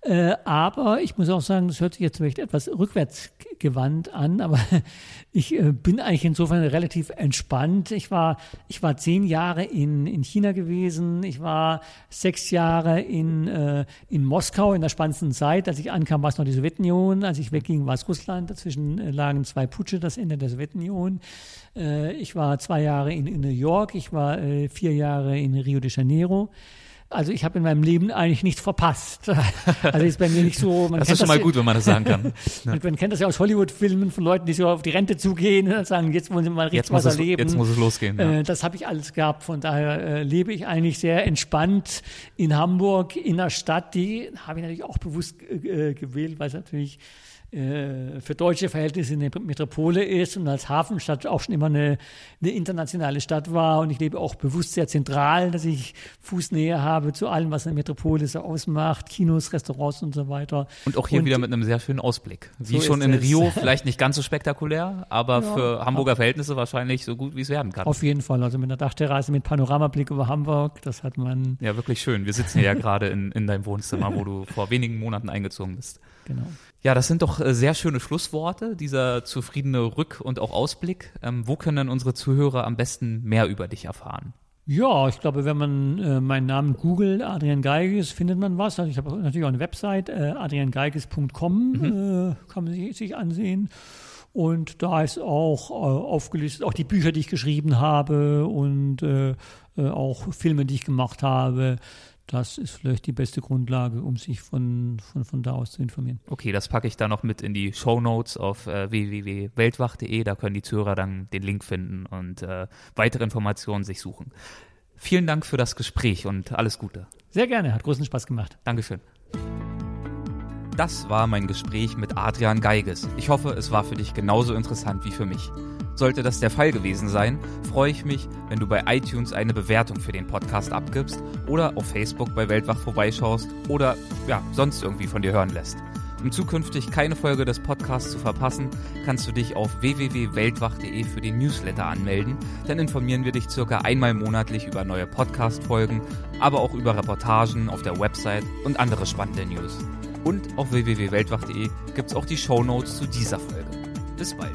Äh, aber ich muss auch sagen, das hört sich jetzt vielleicht etwas rückwärtsgewandt an, aber ich äh, bin eigentlich insofern relativ entspannt. Ich war, ich war zehn Jahre in, in China gewesen. Ich war sechs Jahre in, äh, in Moskau in der spannendsten Zeit. Als ich ankam, war es noch die Sowjetunion. Als ich wegging, war es Russland. Dazwischen äh, lagen zwei Putsche, das Ende der Sowjetunion. Äh, ich war zwei Jahre in, in New York. Ich war äh, vier Jahre in Rio de Janeiro. Also ich habe in meinem Leben eigentlich nichts verpasst. Also ist bei mir nicht so. das ist schon mal gut, wenn man das sagen kann. man, man kennt das ja aus Hollywood-Filmen von Leuten, die so auf die Rente zugehen und sagen, jetzt wollen sie mal richtig was erleben. Jetzt muss es losgehen. Ja. Äh, das habe ich alles gehabt. Von daher äh, lebe ich eigentlich sehr entspannt in Hamburg, in einer Stadt, die habe ich natürlich auch bewusst äh, gewählt, weil es natürlich für deutsche Verhältnisse eine Metropole ist und als Hafenstadt auch schon immer eine, eine, internationale Stadt war. Und ich lebe auch bewusst sehr zentral, dass ich Fußnähe habe zu allem, was eine Metropole so ausmacht, Kinos, Restaurants und so weiter. Und auch hier und, wieder mit einem sehr schönen Ausblick. Wie so schon in Rio, vielleicht nicht ganz so spektakulär, aber ja, für Hamburger Verhältnisse wahrscheinlich so gut, wie es werden kann. Auf jeden Fall. Also mit einer Dachterrasse mit Panoramablick über Hamburg, das hat man. Ja, wirklich schön. Wir sitzen ja gerade in, in deinem Wohnzimmer, wo du vor wenigen Monaten eingezogen bist. Genau. Ja, das sind doch äh, sehr schöne Schlussworte, dieser zufriedene Rück- und auch Ausblick. Ähm, wo können unsere Zuhörer am besten mehr über dich erfahren? Ja, ich glaube, wenn man äh, meinen Namen googelt, Adrian Geiges, findet man was. Also ich habe natürlich auch eine Website, äh, adriangeiges.com, mhm. äh, kann man sich, sich, ansehen. Und da ist auch äh, aufgelistet, auch die Bücher, die ich geschrieben habe und äh, äh, auch Filme, die ich gemacht habe das ist vielleicht die beste Grundlage, um sich von, von, von da aus zu informieren. Okay, das packe ich da noch mit in die Show Notes auf äh, www.weltwach.de. Da können die Zuhörer dann den Link finden und äh, weitere Informationen sich suchen. Vielen Dank für das Gespräch und alles Gute. Sehr gerne, hat großen Spaß gemacht. Dankeschön. Das war mein Gespräch mit Adrian Geiges. Ich hoffe, es war für dich genauso interessant wie für mich. Sollte das der Fall gewesen sein, freue ich mich, wenn du bei iTunes eine Bewertung für den Podcast abgibst oder auf Facebook bei Weltwach vorbeischaust oder ja, sonst irgendwie von dir hören lässt. Um zukünftig keine Folge des Podcasts zu verpassen, kannst du dich auf www.weltwach.de für den Newsletter anmelden. Dann informieren wir dich circa einmal monatlich über neue Podcast-Folgen, aber auch über Reportagen auf der Website und andere spannende News. Und auf www.weltwach.de gibt es auch die Show Notes zu dieser Folge. Bis bald.